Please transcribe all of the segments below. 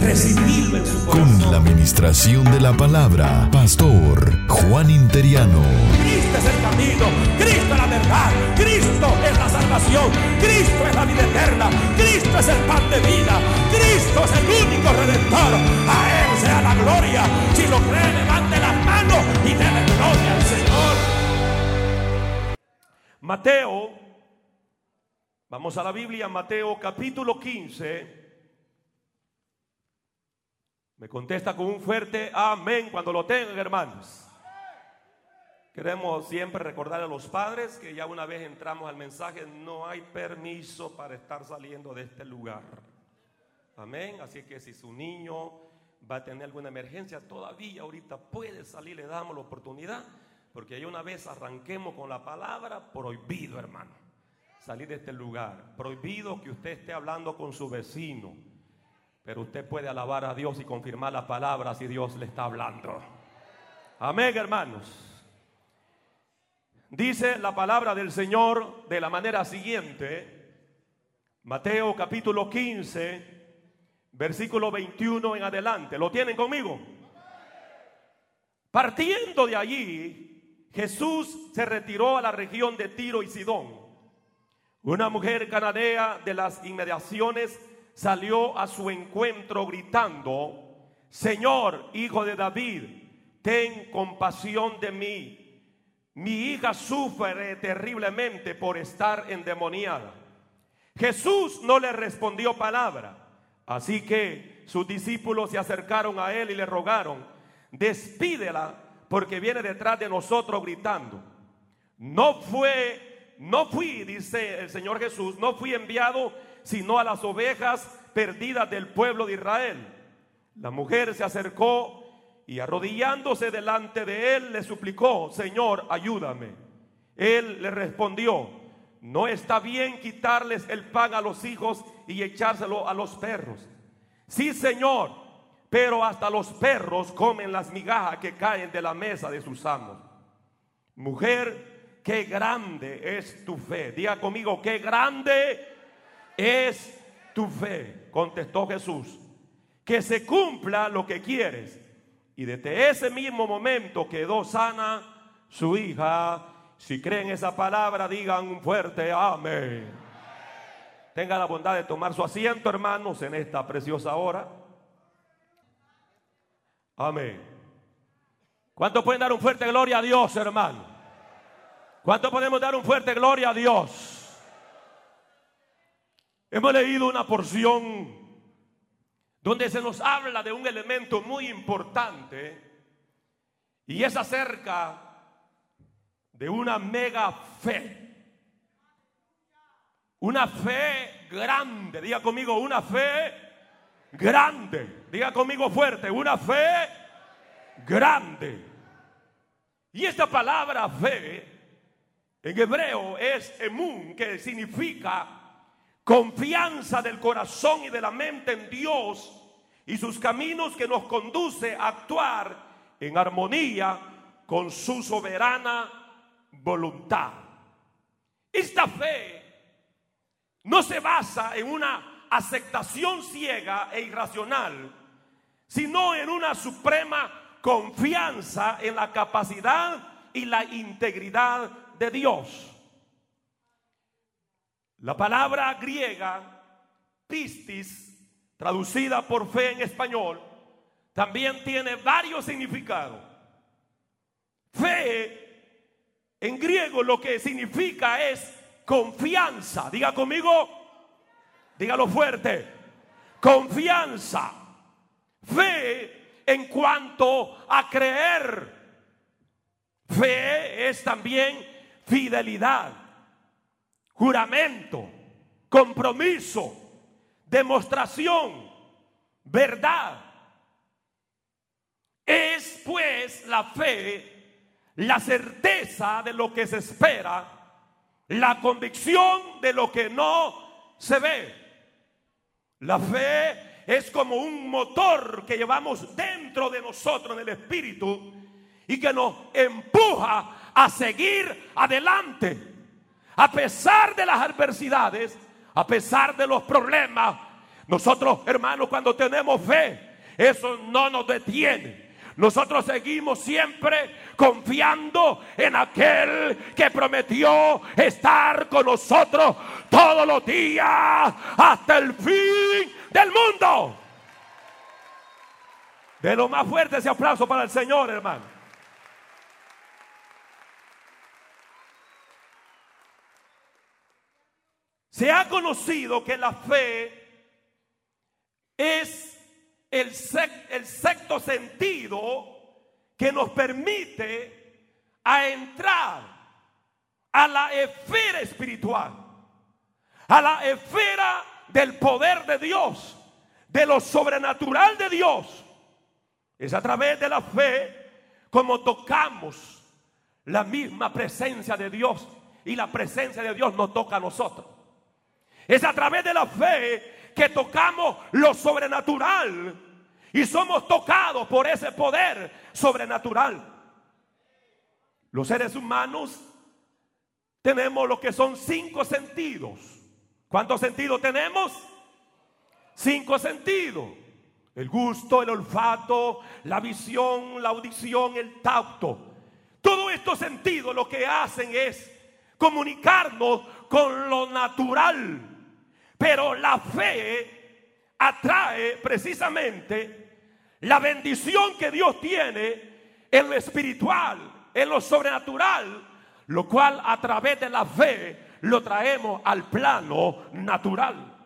Recibirlo en su corazón. Con la administración de la palabra, Pastor Juan Interiano. Cristo es el camino, Cristo es la verdad, Cristo es la salvación, Cristo es la vida eterna, Cristo es el pan de vida, Cristo es el único redentor. A Él sea la gloria. Si lo cree, levante las manos y déle gloria al Señor. Mateo, vamos a la Biblia, Mateo capítulo 15. Me contesta con un fuerte amén cuando lo tengan, hermanos. Queremos siempre recordar a los padres que ya una vez entramos al mensaje, no hay permiso para estar saliendo de este lugar. Amén. Así que si su niño va a tener alguna emergencia, todavía ahorita puede salir, le damos la oportunidad, porque ya una vez arranquemos con la palabra, prohibido, hermano, salir de este lugar. Prohibido que usted esté hablando con su vecino, pero usted puede alabar a Dios y confirmar la palabra si Dios le está hablando. Amén, hermanos. Dice la palabra del Señor de la manera siguiente, Mateo capítulo 15, versículo 21 en adelante. ¿Lo tienen conmigo? Partiendo de allí, Jesús se retiró a la región de Tiro y Sidón. Una mujer cananea de las inmediaciones salió a su encuentro gritando, Señor, hijo de David, ten compasión de mí. Mi hija sufre terriblemente por estar endemoniada. Jesús no le respondió palabra. Así que sus discípulos se acercaron a él y le rogaron, despídela porque viene detrás de nosotros gritando. No fue, no fui, dice el Señor Jesús, no fui enviado sino a las ovejas perdidas del pueblo de Israel. La mujer se acercó y arrodillándose delante de él le suplicó, Señor, ayúdame. Él le respondió, no está bien quitarles el pan a los hijos y echárselo a los perros. Sí, Señor, pero hasta los perros comen las migajas que caen de la mesa de sus amos. Mujer, qué grande es tu fe. Diga conmigo, qué grande es tu fe. Contestó Jesús, que se cumpla lo que quieres. Y desde ese mismo momento quedó sana su hija. Si creen esa palabra, digan un fuerte amén. Tenga la bondad de tomar su asiento, hermanos, en esta preciosa hora. Amén. ¿Cuánto pueden dar un fuerte gloria a Dios, hermano? ¿Cuánto podemos dar un fuerte gloria a Dios? Hemos leído una porción donde se nos habla de un elemento muy importante y es acerca de una mega fe. Una fe grande, diga conmigo, una fe grande, diga conmigo fuerte, una fe grande. Y esta palabra fe en hebreo es emun, que significa confianza del corazón y de la mente en Dios y sus caminos que nos conduce a actuar en armonía con su soberana voluntad. Esta fe no se basa en una aceptación ciega e irracional, sino en una suprema confianza en la capacidad y la integridad de Dios. La palabra griega pistis, traducida por fe en español, también tiene varios significados. Fe en griego lo que significa es confianza. Diga conmigo, dígalo fuerte. Confianza. Fe en cuanto a creer. Fe es también fidelidad, juramento, compromiso, demostración, verdad. Es pues la fe, la certeza de lo que se espera, la convicción de lo que no se ve. La fe es como un motor que llevamos dentro de nosotros el espíritu y que nos empuja a seguir adelante. A pesar de las adversidades, a pesar de los problemas, nosotros hermanos cuando tenemos fe, eso no nos detiene. Nosotros seguimos siempre confiando en aquel que prometió estar con nosotros todos los días hasta el fin del mundo. De lo más fuerte ese aplauso para el Señor, hermano. Se ha conocido que la fe es el, sexto sentido que nos permite a entrar a la esfera espiritual, a la esfera del poder de Dios, de lo sobrenatural de Dios. Es a través de la fe como tocamos la misma presencia de Dios y la presencia de Dios nos toca a nosotros. Es a través de la fe que tocamos lo sobrenatural y somos tocados por ese poder sobrenatural. Los seres humanos tenemos lo que son cinco sentidos. ¿Cuántos sentidos tenemos? Cinco sentidos. El gusto, el olfato, la visión, la audición, el tacto. Todos estos sentidos lo que hacen es comunicarnos con lo natural pero la fe atrae precisamente la bendición que Dios tiene en lo espiritual, en lo sobrenatural, lo cual a través de la fe lo traemos al plano natural.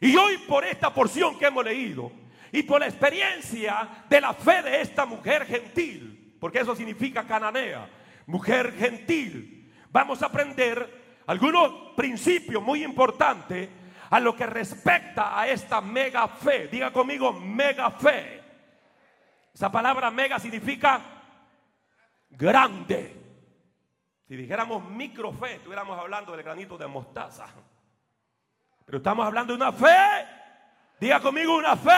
Y hoy por esta porción que hemos leído y por la experiencia de la fe de esta mujer gentil, porque eso significa cananea, mujer gentil, vamos a aprender algunos principios muy importantes a lo que respecta a esta mega fe. Diga conmigo, mega fe. Esa palabra mega significa grande. Si dijéramos micro fe, estuviéramos hablando del granito de mostaza. Pero estamos hablando de una fe. Diga conmigo una fe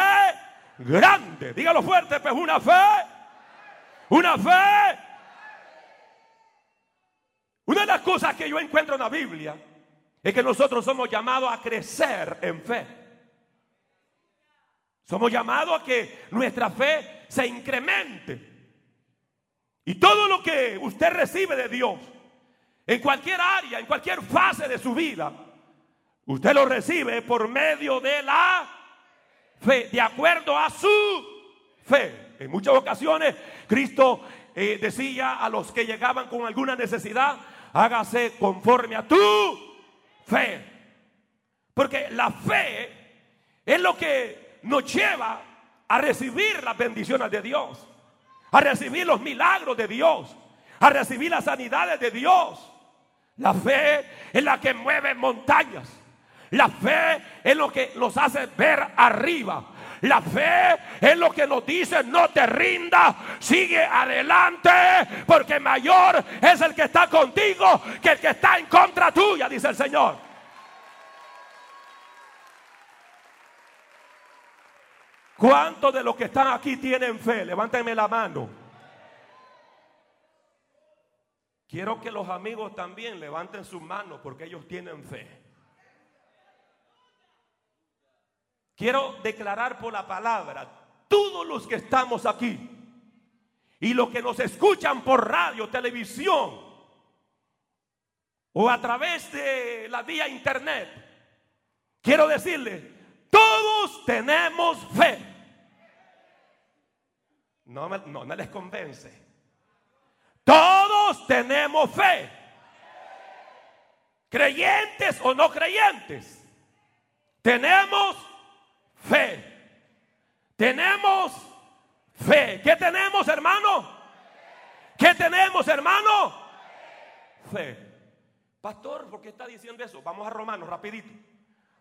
grande. Dígalo fuerte, pues una fe. Una fe una de las cosas que yo encuentro en la Biblia es que nosotros somos llamados a crecer en fe. Somos llamados a que nuestra fe se incremente. Y todo lo que usted recibe de Dios, en cualquier área, en cualquier fase de su vida, usted lo recibe por medio de la fe, de acuerdo a su fe. En muchas ocasiones Cristo eh, decía a los que llegaban con alguna necesidad, hágase conforme a tu fe. Porque la fe es lo que nos lleva a recibir las bendiciones de Dios, a recibir los milagros de Dios, a recibir las sanidades de Dios. La fe es la que mueve montañas. La fe es lo que nos hace ver arriba. La fe es lo que nos dice, no te rindas, sigue adelante, porque mayor es el que está contigo que el que está en contra tuya, dice el Señor. ¿Cuántos de los que están aquí tienen fe? Levántenme la mano. Quiero que los amigos también levanten sus manos porque ellos tienen fe. Quiero declarar por la palabra, todos los que estamos aquí y los que nos escuchan por radio, televisión o a través de la vía internet, quiero decirles, todos tenemos fe. No no me les convence. Todos tenemos fe. Creyentes o no creyentes. Tenemos fe. Tenemos fe. ¿Qué tenemos, hermano? ¿Qué tenemos, hermano? Fe. Pastor, ¿por qué está diciendo eso? Vamos a Romanos, rapidito.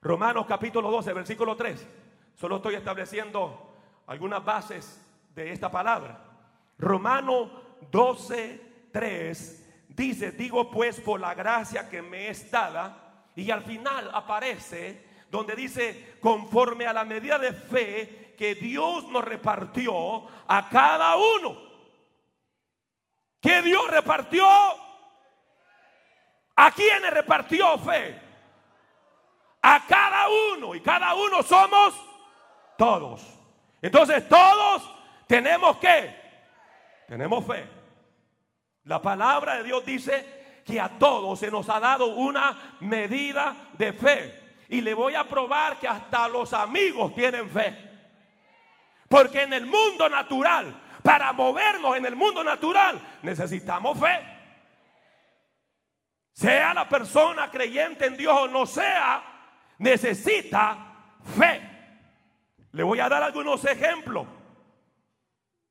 Romanos capítulo 12, versículo 3. Solo estoy estableciendo algunas bases de esta palabra. Romano 12, 3 dice, digo pues por la gracia que me es dada, y al final aparece donde dice, conforme a la medida de fe que Dios nos repartió a cada uno. ¿Qué Dios repartió? ¿A quién le repartió fe? A cada uno. Y cada uno somos todos. Entonces todos tenemos que. Tenemos fe. La palabra de Dios dice que a todos se nos ha dado una medida de fe. Y le voy a probar que hasta los amigos tienen fe. Porque en el mundo natural, para movernos en el mundo natural, necesitamos fe. Sea la persona creyente en Dios o no sea, necesita fe. Le voy a dar algunos ejemplos.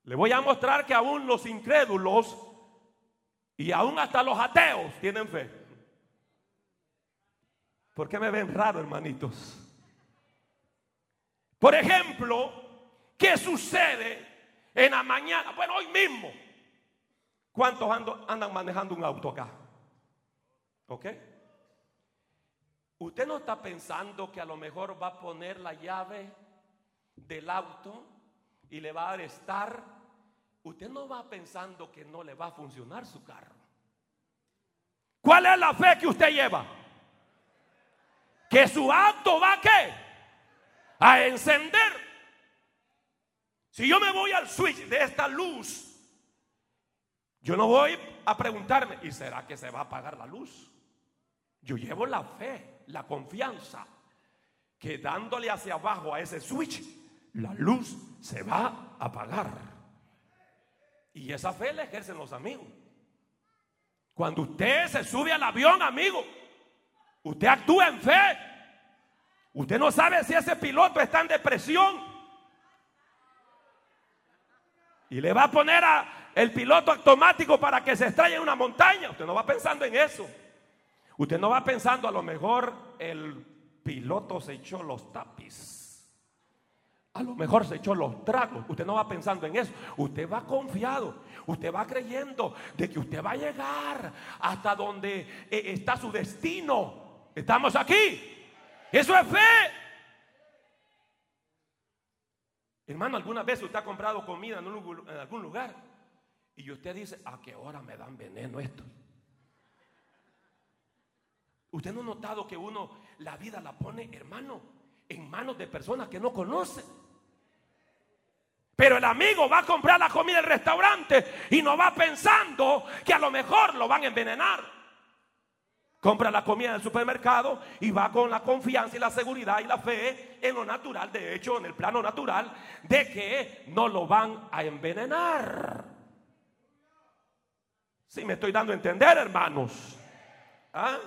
Le voy a mostrar que aún los incrédulos y aún hasta los ateos tienen fe. ¿Por qué me ven raro, hermanitos? Por ejemplo, ¿qué sucede en la mañana? Bueno, hoy mismo. ¿Cuántos andan manejando un auto acá? ¿Ok? Usted no está pensando que a lo mejor va a poner la llave del auto y le va a estar. Usted no va pensando que no le va a funcionar su carro. ¿Cuál es la fe que usted lleva? Que su auto va a qué? A encender. Si yo me voy al switch de esta luz, yo no voy a preguntarme, ¿y será que se va a apagar la luz? Yo llevo la fe, la confianza, que dándole hacia abajo a ese switch, la luz se va a apagar. Y esa fe la ejercen los amigos. Cuando usted se sube al avión, amigo, usted actúa en fe. Usted no sabe si ese piloto está en depresión. Y le va a poner a el piloto automático para que se estrelle en una montaña. Usted no va pensando en eso. Usted no va pensando, a lo mejor el piloto se echó los tapis. A lo mejor se echó los tragos. Usted no va pensando en eso. Usted va confiado. Usted va creyendo de que usted va a llegar hasta donde eh, está su destino. Estamos aquí. Eso es fe. Hermano, alguna vez usted ha comprado comida en, algún lugar y usted dice, ¿a qué hora me dan veneno esto? ¿Usted no ha notado que uno la vida la pone, hermano, en manos de personas que no conoce? Pero el amigo va a comprar la comida del restaurante y no va pensando que a lo mejor lo van a envenenar. Compra la comida del supermercado y va con la confianza y la seguridad y la fe en lo natural, de hecho, en el plano natural, de que no lo van a envenenar. Si me estoy dando a entender, hermanos. ¿Ah?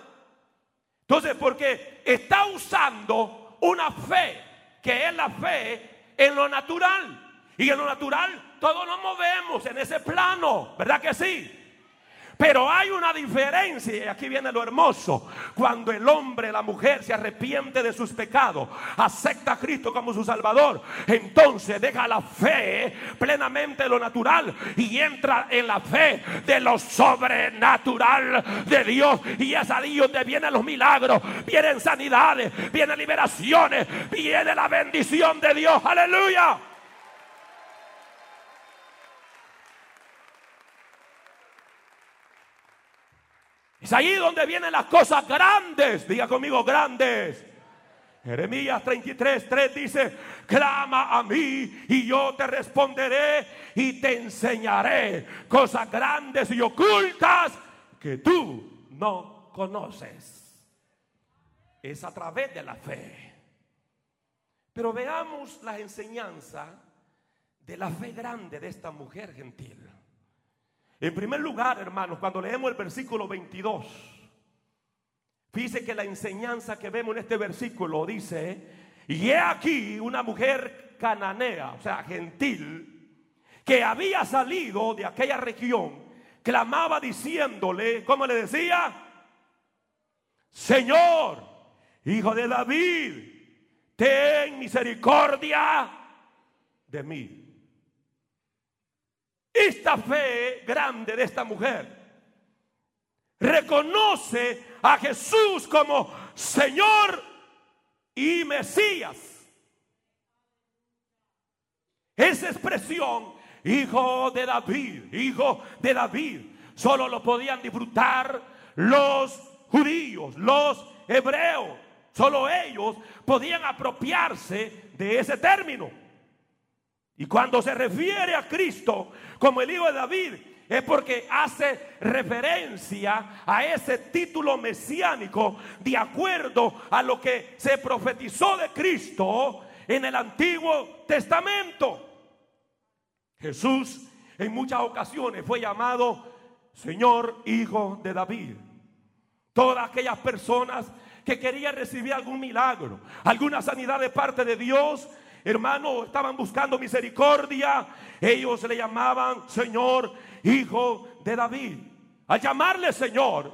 Entonces, porque está usando una fe, que es la fe en lo natural. Y en lo natural todos nos movemos en ese plano, ¿verdad que sí? Pero hay una diferencia, y aquí viene lo hermoso, cuando el hombre, la mujer se arrepiente de sus pecados, acepta a Cristo como su Salvador, entonces deja la fe plenamente lo natural y entra en la fe de lo sobrenatural de Dios. Y es ahí donde vienen los milagros, vienen sanidades, vienen liberaciones, viene la bendición de Dios, aleluya. Es ahí donde vienen las cosas grandes. Diga conmigo, grandes. Jeremías 33, 3 dice, clama a mí y yo te responderé y te enseñaré cosas grandes y ocultas que tú no conoces. Es a través de la fe. Pero veamos la enseñanza de la fe grande de esta mujer gentil. En primer lugar, hermanos, cuando leemos el versículo 22, dice que la enseñanza que vemos en este versículo dice, y he aquí una mujer cananea, o sea, gentil, que había salido de aquella región, clamaba diciéndole, ¿cómo le decía? Señor, hijo de David, ten misericordia de mí. Esta fe grande de esta mujer reconoce a Jesús como Señor y Mesías. Esa expresión, hijo de David, hijo de David, solo lo podían disfrutar los judíos, los hebreos. Solo ellos podían apropiarse de ese término. Y cuando se refiere a Cristo como el hijo de David, es porque hace referencia a ese título mesiánico de acuerdo a lo que se profetizó de Cristo en el Antiguo Testamento. Jesús en muchas ocasiones fue llamado Señor Hijo de David. Todas aquellas personas que querían recibir algún milagro, alguna sanidad de parte de Dios, hermano, estaban buscando misericordia. Ellos le llamaban Señor Hijo de David. Al llamarle Señor,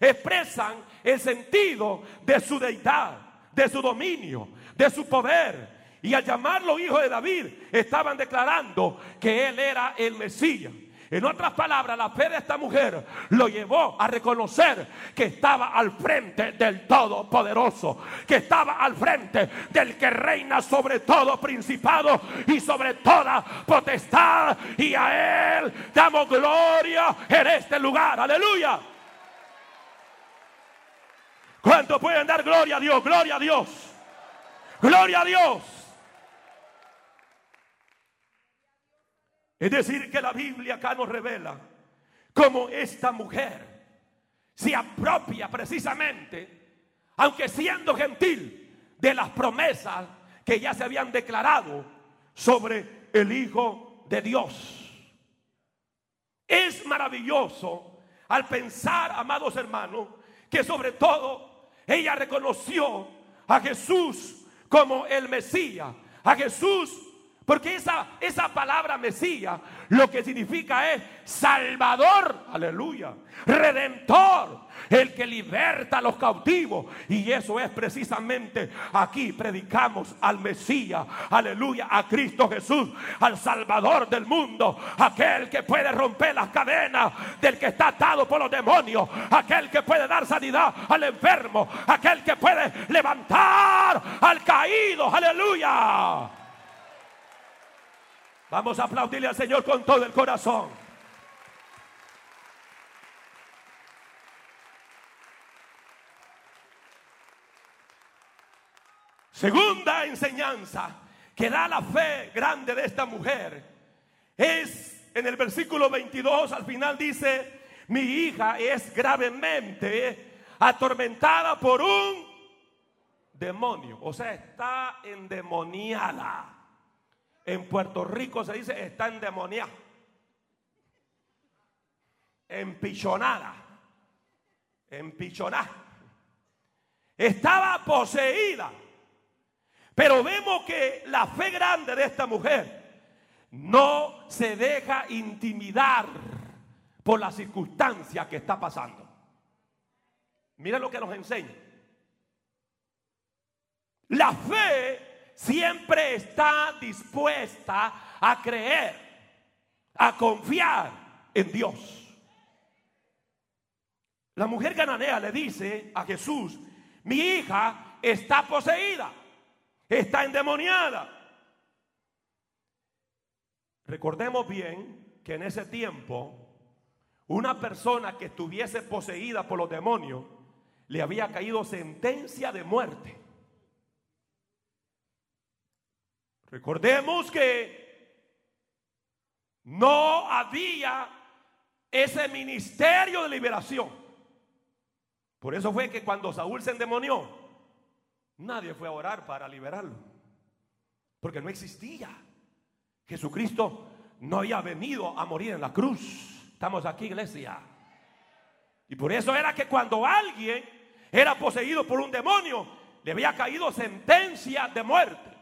expresan el sentido de su deidad, de su dominio, de su poder. Y al llamarlo hijo de David, estaban declarando que él era el Mesías. En otras palabras, la fe de esta mujer lo llevó a reconocer que estaba al frente del Todopoderoso, que estaba al frente del que reina sobre todo principado y sobre toda potestad. Y a Él damos gloria en este lugar. Aleluya. ¿Cuánto pueden dar gloria a Dios? Gloria a Dios. Gloria a Dios. Es decir, que la Biblia acá nos revela cómo esta mujer se apropia precisamente, aunque siendo gentil, de las promesas que ya se habían declarado sobre el Hijo de Dios. Es maravilloso al pensar, amados hermanos, que sobre todo ella reconoció a Jesús como el Mesías, a Jesús porque esa, esa palabra Mesías lo que significa es Salvador, aleluya, Redentor, el que liberta a los cautivos. Y eso es precisamente aquí predicamos al Mesías, aleluya, a Cristo Jesús, al Salvador del mundo, aquel que puede romper las cadenas del que está atado por los demonios, aquel que puede dar sanidad al enfermo, aquel que puede levantar al caído, aleluya. Vamos a aplaudirle al Señor con todo el corazón. Segunda enseñanza que da la fe grande de esta mujer es en el versículo 22 al final dice, mi hija es gravemente atormentada por un demonio, o sea, está endemoniada. En Puerto Rico se dice está endemoniada, empichonada, empichonada. Estaba poseída. Pero vemos que la fe grande de esta mujer no se deja intimidar por la circunstancia que está pasando. Mira lo que nos enseña. La fe siempre está dispuesta a creer, a confiar en Dios. La mujer cananea le dice a Jesús, mi hija está poseída, está endemoniada. Recordemos bien que en ese tiempo una persona que estuviese poseída por los demonios le había caído sentencia de muerte. Recordemos que no había ese ministerio de liberación. Por eso fue que cuando Saúl se endemonió, nadie fue a orar para liberarlo. Porque no existía. Jesucristo no había venido a morir en la cruz. Estamos aquí, iglesia. Y por eso era que cuando alguien era poseído por un demonio, le había caído sentencia de muerte.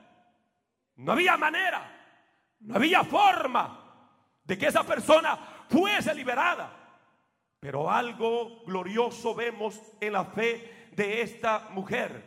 No había manera, no había forma de que esa persona fuese liberada. Pero algo glorioso vemos en la fe de esta mujer.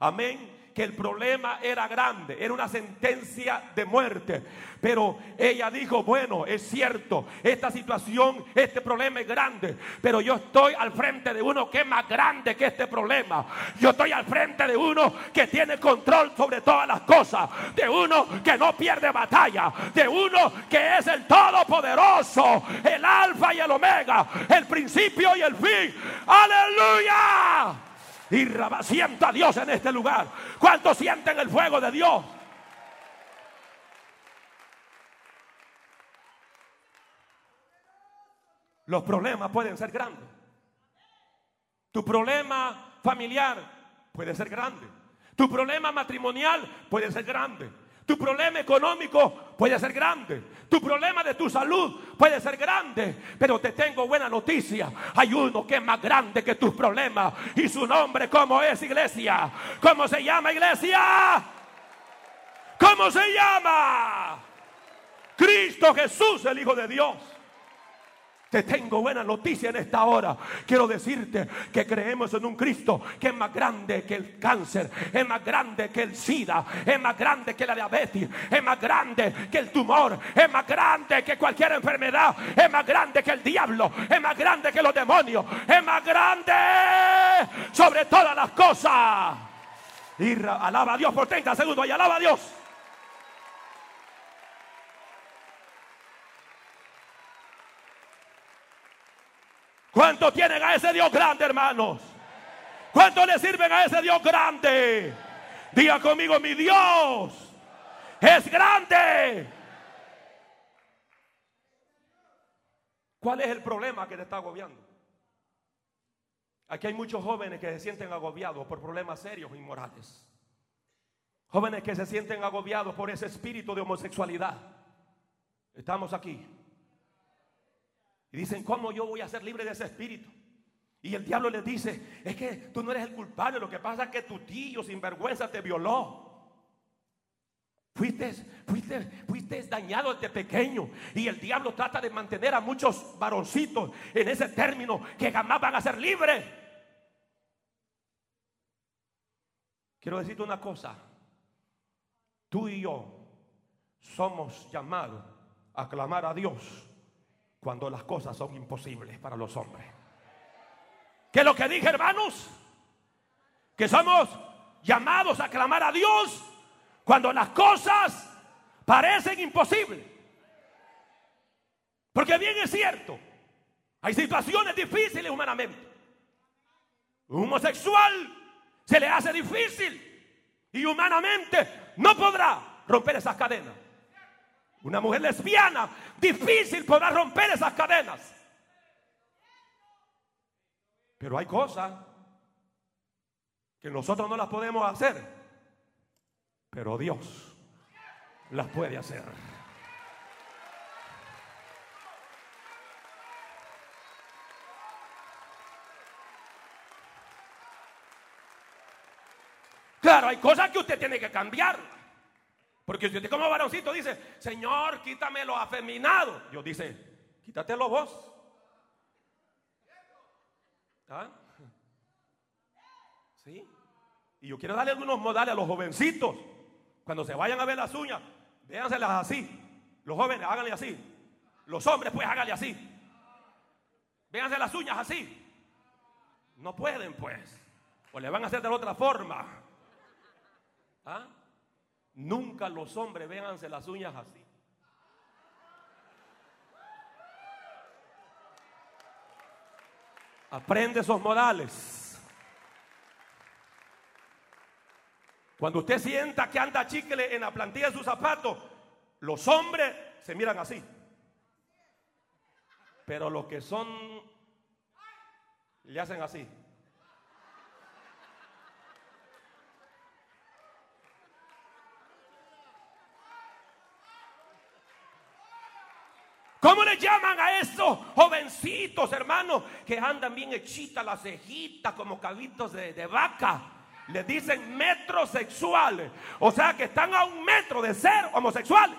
Amén. Que el problema era grande, era una sentencia de muerte. Pero ella dijo, bueno, es cierto, esta situación, este problema es grande, pero yo estoy al frente de uno que es más grande que este problema. Yo estoy al frente de uno que tiene control sobre todas las cosas, de uno que no pierde batalla, de uno que es el todopoderoso, el alfa y el omega, el principio y el fin. Aleluya. Y sienta a Dios en este lugar. ¿Cuántos sienten el fuego de Dios? Los problemas pueden ser grandes. Tu problema familiar puede ser grande. Tu problema matrimonial puede ser grande. Tu problema económico puede ser grande. Tu problema de tu salud puede ser grande. Pero te tengo buena noticia. Hay uno que es más grande que tus problemas. Y su nombre, ¿cómo es iglesia? ¿Cómo se llama iglesia? ¿Cómo se llama? Cristo Jesús, el Hijo de Dios. Te tengo buena noticia en esta hora. Quiero decirte que creemos en un Cristo que es más grande que el cáncer, es más grande que el SIDA, es más grande que la diabetes, es más grande que el tumor, es más grande que cualquier enfermedad, es más grande que el diablo, es más grande que los demonios, es más grande sobre todas las cosas. Y alaba a Dios por 30 segundos y alaba a Dios. ¿Cuántos tienen a ese Dios grande, hermanos? ¿Cuántos le sirven a ese Dios grande? Diga conmigo, mi Dios es grande. ¿Cuál es el problema que te está agobiando? Aquí hay muchos jóvenes que se sienten agobiados por problemas serios y morales. Jóvenes que se sienten agobiados por ese espíritu de homosexualidad. Estamos aquí. Y dicen, ¿cómo yo voy a ser libre de ese espíritu? Y el diablo les dice, es que tú no eres el culpable, lo que pasa es que tu tío sin vergüenza te violó. Fuiste, fuiste, fuiste dañado desde pequeño. Y el diablo trata de mantener a muchos varoncitos en ese término que jamás van a ser libres. Quiero decirte una cosa. Tú y yo somos llamados a clamar a Dios cuando las cosas son imposibles para los hombres. ¿Qué es lo que dije, hermanos? Que somos llamados a clamar a Dios cuando las cosas parecen imposibles. Porque bien es cierto, hay situaciones difíciles humanamente. Un homosexual se le hace difícil y humanamente no podrá romper esas cadenas. Una mujer lesbiana, difícil podrá romper esas cadenas. Pero hay cosas que nosotros no las podemos hacer, pero Dios las puede hacer. Claro, hay cosas que usted tiene que cambiar. Porque si usted como varoncito dice, Señor, quítame lo afeminado. Dios dice, quítatelo vos. ¿Ah? ¿Sí? Y yo quiero darle algunos modales a los jovencitos. Cuando se vayan a ver las uñas, véanselas así. Los jóvenes, háganle así. Los hombres, pues háganle así. Véanse las uñas así. No pueden, pues. O le van a hacer de otra forma. ¿Ah? Nunca los hombres véanse las uñas así. Aprende esos modales. Cuando usted sienta que anda chicle en la plantilla de sus zapatos, los hombres se miran así. Pero los que son, le hacen así. ¿Cómo le llaman a esos jovencitos, hermanos, que andan bien hechitas las cejitas como cabitos de, vaca? Le dicen metrosexuales. O sea que están a un metro de ser homosexuales.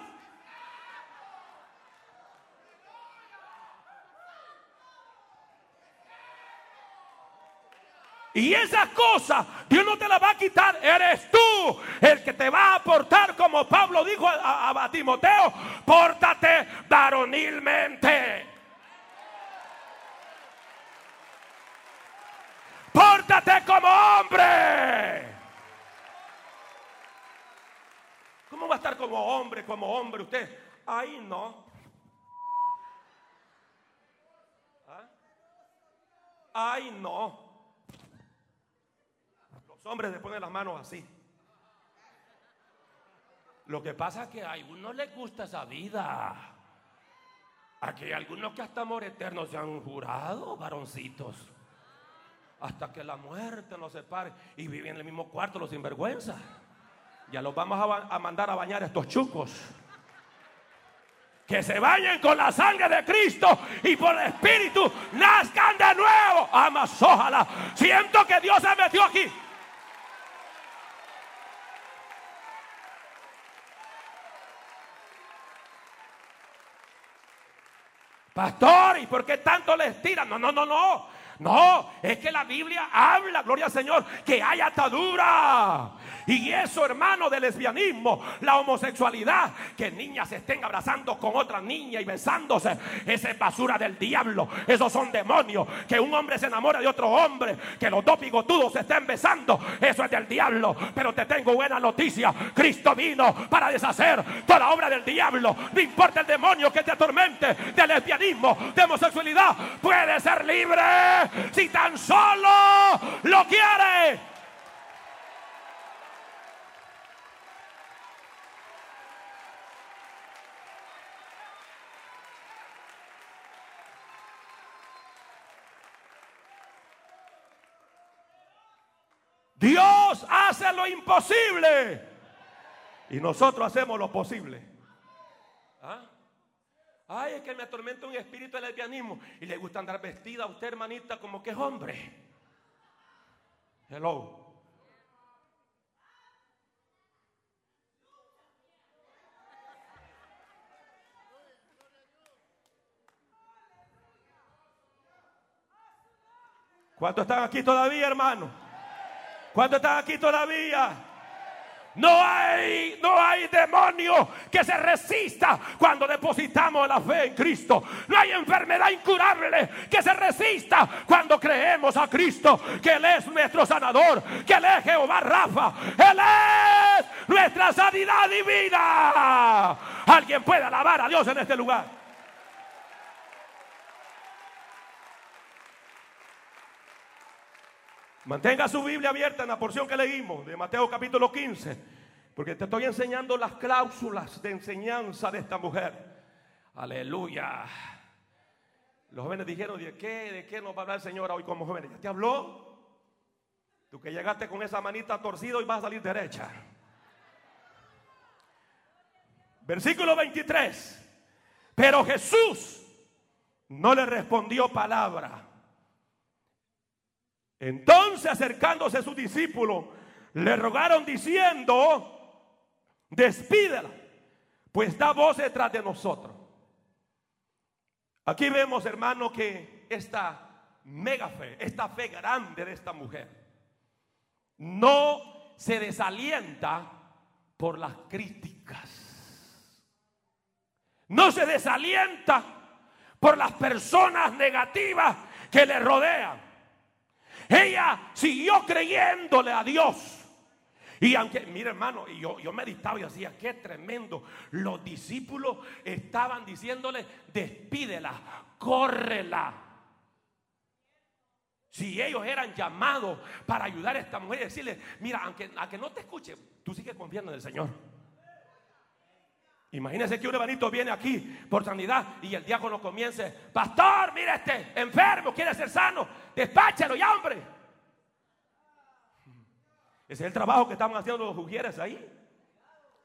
Y esas cosas Dios no te las va a quitar. Eres tú el que te va a aportar, como Pablo dijo a, a Timoteo, pórtate varonilmente. Pórtate como hombre. ¿Cómo va a estar como hombre, como hombre usted? Ahí no. ¿Ah? Ay, no. Los hombres le ponen las manos así. Lo que pasa es que a algunos les gusta esa vida. Aquí hay algunos que hasta amor eterno se han jurado, varoncitos. Hasta que la muerte nos separe y viven en el mismo cuarto los sinvergüenzas. Ya los vamos a, a mandar a bañar estos chucos que se bañen con la sangre de Cristo y por el Espíritu nazcan de nuevo. Amas, ojalá. Siento que Dios se metió aquí. Pastor, ¿y por qué tanto les tiran? No, no, no, no. No, es que la Biblia habla, gloria al Señor, que hay atadura. Y eso, hermano, del lesbianismo, la homosexualidad, que niñas se estén abrazando con otra niña y besándose, esa es basura del diablo. Esos son demonios. Que un hombre se enamore de otro hombre, que los dos bigotudos se estén besando, eso es del diablo. Pero te tengo buena noticia: Cristo vino para deshacer toda obra del diablo. No importa el demonio que te atormente, del lesbianismo, de homosexualidad, puede ser libre si tan solo lo quiere. Dios hace lo imposible y nosotros hacemos lo posible. ¿Ah? Ay, es que me atormenta un espíritu de lesbianismo y le gusta andar vestida a usted, hermanita, como que es hombre. Hello. ¿Cuántos están aquí todavía, hermano? ¿Cuántos están aquí todavía? No hay, no hay demonio que se resista cuando depositamos la fe en Cristo. No hay enfermedad incurable que se resista cuando creemos a Cristo, que Él es nuestro sanador, que Él es Jehová Rafa, Él es nuestra sanidad divina. Alguien puede alabar a Dios en este lugar. Mantenga su Biblia abierta en la porción que leímos de Mateo capítulo 15, porque te estoy enseñando las cláusulas de enseñanza de esta mujer. Aleluya. Los jóvenes dijeron, ¿de qué, de qué nos va a hablar el Señor hoy como jóvenes? ¿Ya te habló? Tú que llegaste con esa manita torcida y vas a salir derecha. Versículo 23. Pero Jesús no le respondió palabra. Entonces acercándose a sus discípulos, le rogaron diciendo, despídela, pues da voz detrás de nosotros. Aquí vemos, hermano, que esta mega fe, esta fe grande de esta mujer, no se desalienta por las críticas. No se desalienta por las personas negativas que le rodean. Ella siguió creyéndole a Dios. Y aunque, mire hermano, yo, yo meditaba y decía, qué tremendo. Los discípulos estaban diciéndole, despídela, córrela. Si ellos eran llamados para ayudar a esta mujer y decirle, mira, aunque, aunque no te escuche, tú sigues confiando en el Señor. Imagínense que un hermanito viene aquí por sanidad y el diácono comience, pastor, mira este enfermo, quiere ser sano, despáchalo ya, hombre. Ese es el trabajo que estaban haciendo los ujieres ahí.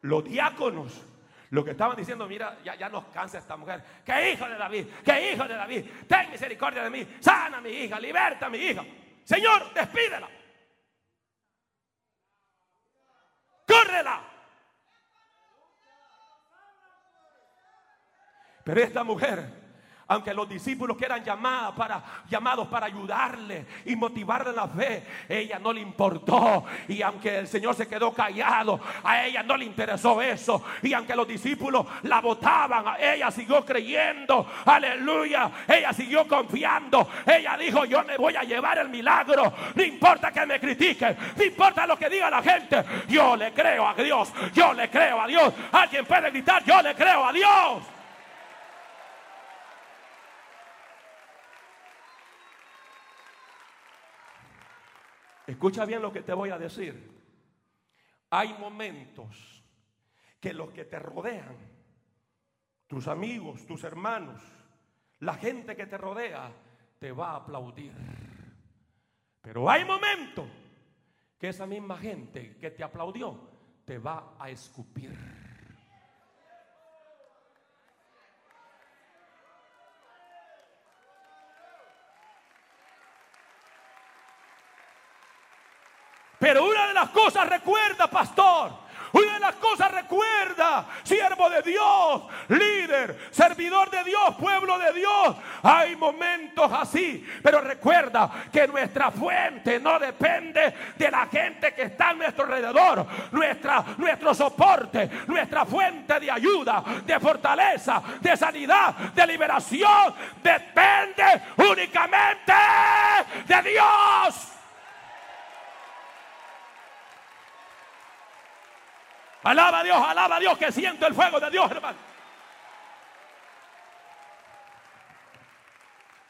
Los diáconos, lo que estaban diciendo, mira, ya, ya nos cansa esta mujer. Que hijo de David, que hijo de David, ten misericordia de mí, sana a mi hija, liberta a mi hija. Señor, despídela. Córrela. Pero esta mujer, aunque los discípulos que eran llamados para, llamados para ayudarle y motivarle la fe, ella no le importó. Y aunque el Señor se quedó callado, a ella no le interesó eso. Y aunque los discípulos la votaban, ella siguió creyendo. Aleluya. Ella siguió confiando. Ella dijo, yo me voy a llevar el milagro. No importa que me critiquen. No importa lo que diga la gente. Yo le creo a Dios. Yo le creo a Dios. Alguien puede gritar, yo le creo a Dios. Escucha bien lo que te voy a decir. Hay momentos que los que te rodean, tus amigos, tus hermanos, la gente que te rodea, te va a aplaudir. Pero hay momentos que esa misma gente que te aplaudió te va a escupir. Pero una de las cosas, recuerda, pastor, una de las cosas recuerda, siervo de Dios, líder, servidor de Dios, pueblo de Dios. Hay momentos así, pero recuerda que nuestra fuente no depende de la gente que está a nuestro alrededor. Nuestra, nuestro soporte, nuestra fuente de ayuda, de fortaleza, de sanidad, de liberación, depende únicamente de Dios. Alaba a Dios, alaba a Dios que siento el fuego de Dios, hermano.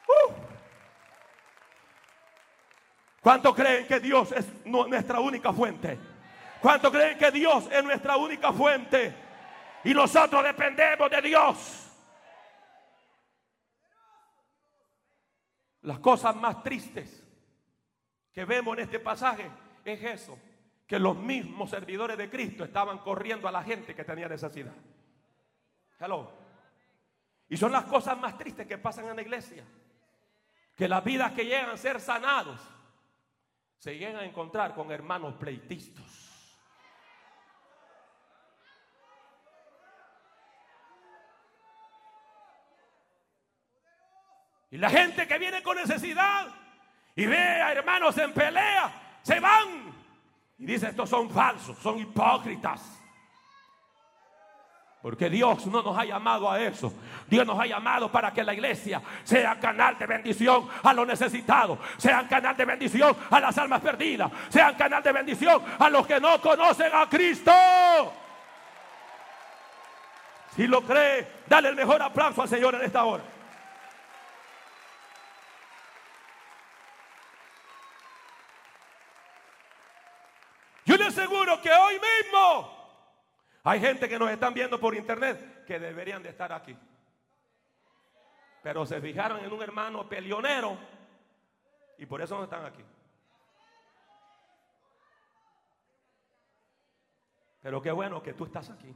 Uh. ¿Cuánto creen que Dios es nuestra única fuente? ¿Cuánto creen que Dios es nuestra única fuente? Y nosotros dependemos de Dios. Las cosas más tristes que vemos en este pasaje es eso que los mismos servidores de Cristo estaban corriendo a la gente que tenía necesidad. Y son las cosas más tristes que pasan en la iglesia. Que las vidas que llegan a ser sanados se llegan a encontrar con hermanos pleitistas. Y la gente que viene con necesidad y ve a hermanos en pelea, se van y dice, estos son falsos, son hipócritas. Porque Dios no nos ha llamado a eso. Dios nos ha llamado para que la iglesia sea canal de bendición a los necesitados, sea canal de bendición a las almas perdidas, sea canal de bendición a los que no conocen a Cristo. Si lo cree, dale el mejor aplauso al Señor en esta hora. seguro que hoy mismo hay gente que nos están viendo por internet que deberían de estar aquí. Pero se fijaron en un hermano peleonero y por eso no están aquí. Pero qué bueno que tú estás aquí.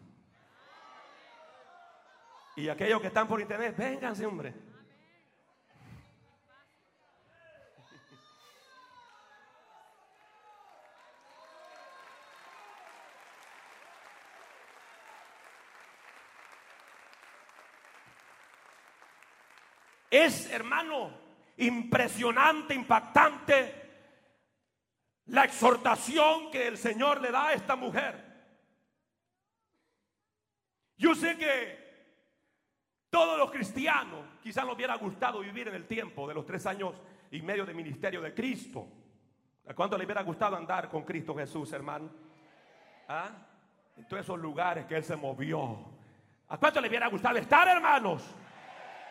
Y aquellos que están por internet, vénganse, hombre. Es, hermano, impresionante, impactante la exhortación que el Señor le da a esta mujer. Yo sé que todos los cristianos quizás nos hubiera gustado vivir en el tiempo de los tres años y medio de ministerio de Cristo. ¿A cuánto le hubiera gustado andar con Cristo Jesús, hermano? ¿Ah? En todos esos lugares que Él se movió. ¿A cuánto le hubiera gustado estar, hermanos?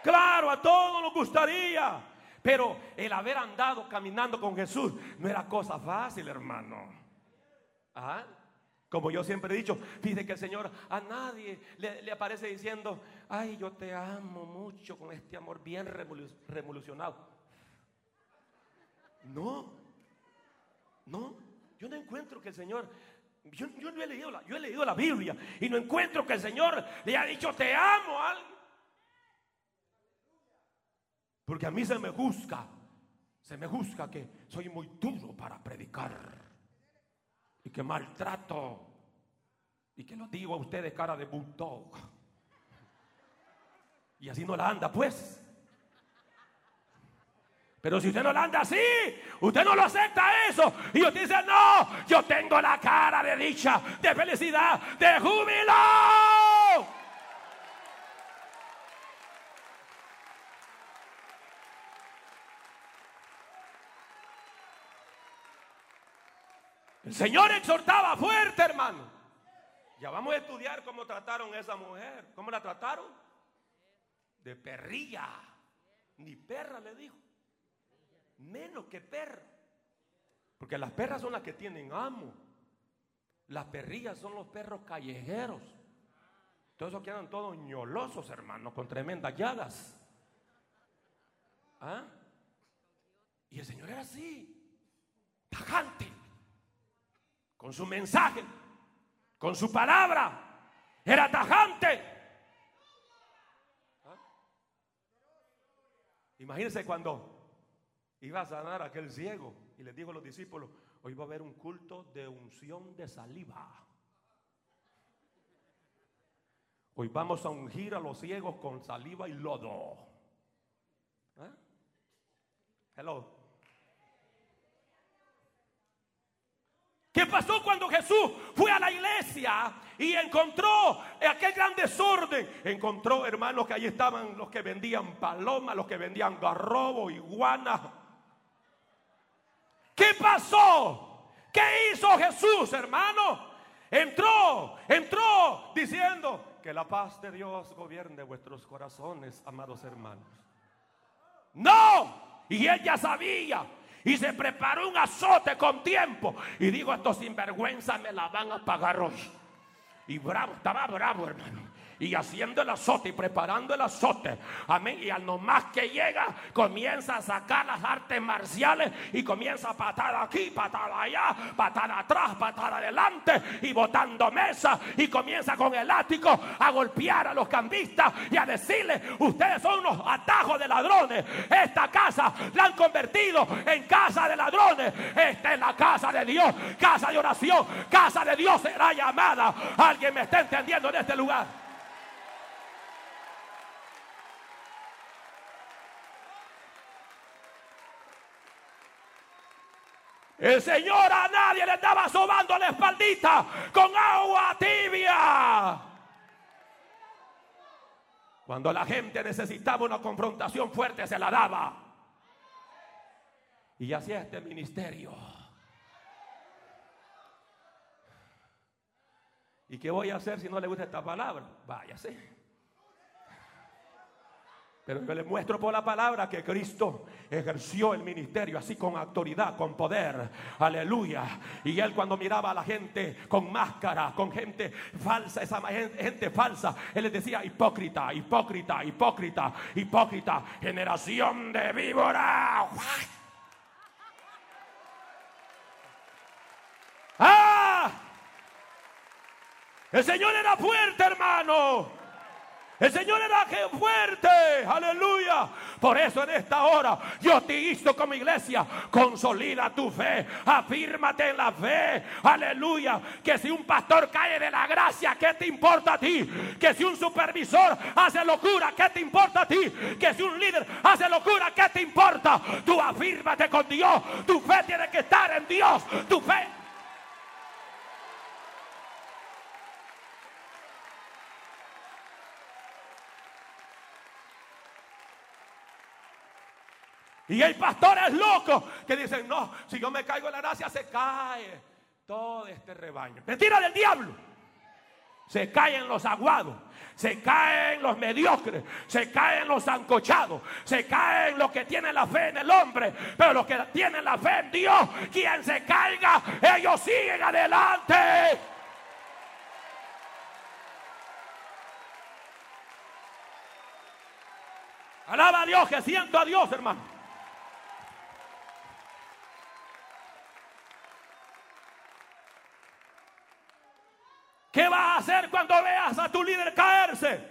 Claro, a todos nos gustaría. Pero el haber andado caminando con Jesús no era cosa fácil, hermano. ¿Ah? Como yo siempre he dicho, fíjate que el Señor a nadie le, aparece diciendo, ay, yo te amo mucho con este amor bien revolucionado. No, no, yo no encuentro que el Señor, yo, no he leído la, yo he leído la Biblia y no encuentro que el Señor le haya dicho, te amo a alguien. Porque a mí se me juzga, se me juzga que soy muy duro para predicar y que maltrato y que lo digo a ustedes cara de bulldog. Y así no la anda, pues. Pero si usted no anda así, usted no lo acepta eso. Y usted dice, no, yo tengo la cara de dicha, de felicidad, de júbilo. El Señor exhortaba fuerte, hermano. Ya vamos a estudiar cómo trataron a esa mujer. ¿Cómo la trataron? De perrilla. Ni perra le dijo menos que perra. Porque las perras son las que tienen amo. Las perrillas son los perros callejeros. Todos esos quedan todos ñolosos, hermanos, con tremendas llagas. ¿Ah? Y el Señor era así, tajante, con su mensaje, con su palabra. Era tajante. ¿Ah? Imagínense cuando iba a sanar a aquel ciego y le dijo a los discípulos, hoy va a haber un culto de unción de saliva. Hoy vamos a ungir a los ciegos con saliva y lodo. ¿Eh? Hello. ¿Qué pasó cuando Jesús fue a la iglesia y encontró aquel gran desorden? Encontró, hermanos, que ahí estaban los que vendían palomas, los que vendían garrobo, iguanas, ¿Qué pasó? ¿Qué hizo Jesús, hermano? Entró, entró diciendo que la paz de Dios gobierne vuestros corazones, amados hermanos. No, y ella sabía y se preparó un azote con tiempo. Y digo, estos sinvergüenza me la van a pagar hoy. Y bravo, estaba bravo, hermano y haciendo el azote y preparando el azote. Amén. Y al nomás que llega, comienza a sacar las artes marciales y comienza a patar aquí, patar allá, patar atrás, patar adelante y botando mesa. Y comienza con el ático a golpear a los cambistas y a decirle: Ustedes son unos atajos de ladrones. Esta casa la han convertido en casa de ladrones. Esta es la casa de Dios, casa de oración, casa de Dios será llamada. Alguien me está entendiendo en este lugar. El Señor a nadie le estaba sobando la espaldita con agua tibia. Cuando la gente necesitaba una confrontación fuerte, se la daba. Y hacía este ministerio. ¿Y qué voy a hacer si no le gusta esta palabra? Váyase. Pero yo le muestro por la palabra que Cristo ejerció el ministerio así con autoridad, con poder. Aleluya. Y él cuando miraba a la gente con máscara, con gente falsa, esa gente falsa, él les decía hipócrita, hipócrita, hipócrita, hipócrita, generación de víbora. ¡Ah! El Señor era fuerte, hermano. El Señor era fuerte. Aleluya. Por eso en esta hora yo te hizo como iglesia. Consolida tu fe. Afírmate en la fe. Aleluya. Que si un pastor cae de la gracia, ¿qué te importa a ti? Que si un supervisor hace locura, ¿qué te importa a ti? Que si un líder hace locura, ¿qué te importa? Tú afírmate con Dios. Tu fe tiene que estar en Dios. Tu fe Y hay pastores locos que dicen, no, si yo me caigo en la gracia, se cae todo este rebaño. Mentira del diablo. Se caen los aguados, se caen los mediocres, se caen los ancochados, se caen los que tienen la fe en el hombre, pero los que tienen la fe en Dios, quien se caiga, ellos siguen adelante. Alaba a Dios, que siento a Dios, hermano. ¿Qué vas a hacer cuando veas a tu líder caerse?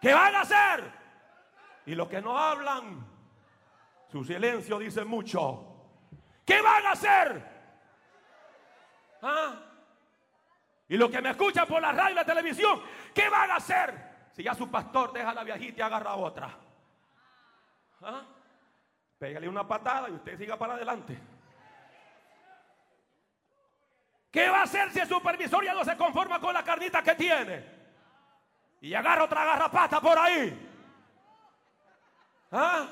¿Qué van a hacer? Y los que no hablan, su silencio dice mucho. ¿Qué van a hacer? ¿Ah? Y los que me escuchan por la radio y la televisión, ¿qué van a hacer? Si ya su pastor deja la viejita y agarra otra. ¿Ah? Pégale una patada y usted siga para adelante. ¿Qué va a hacer si el supervisor ya no se conforma con la carnita que tiene? Y agarra otra garrapata por ahí. ¿Ah?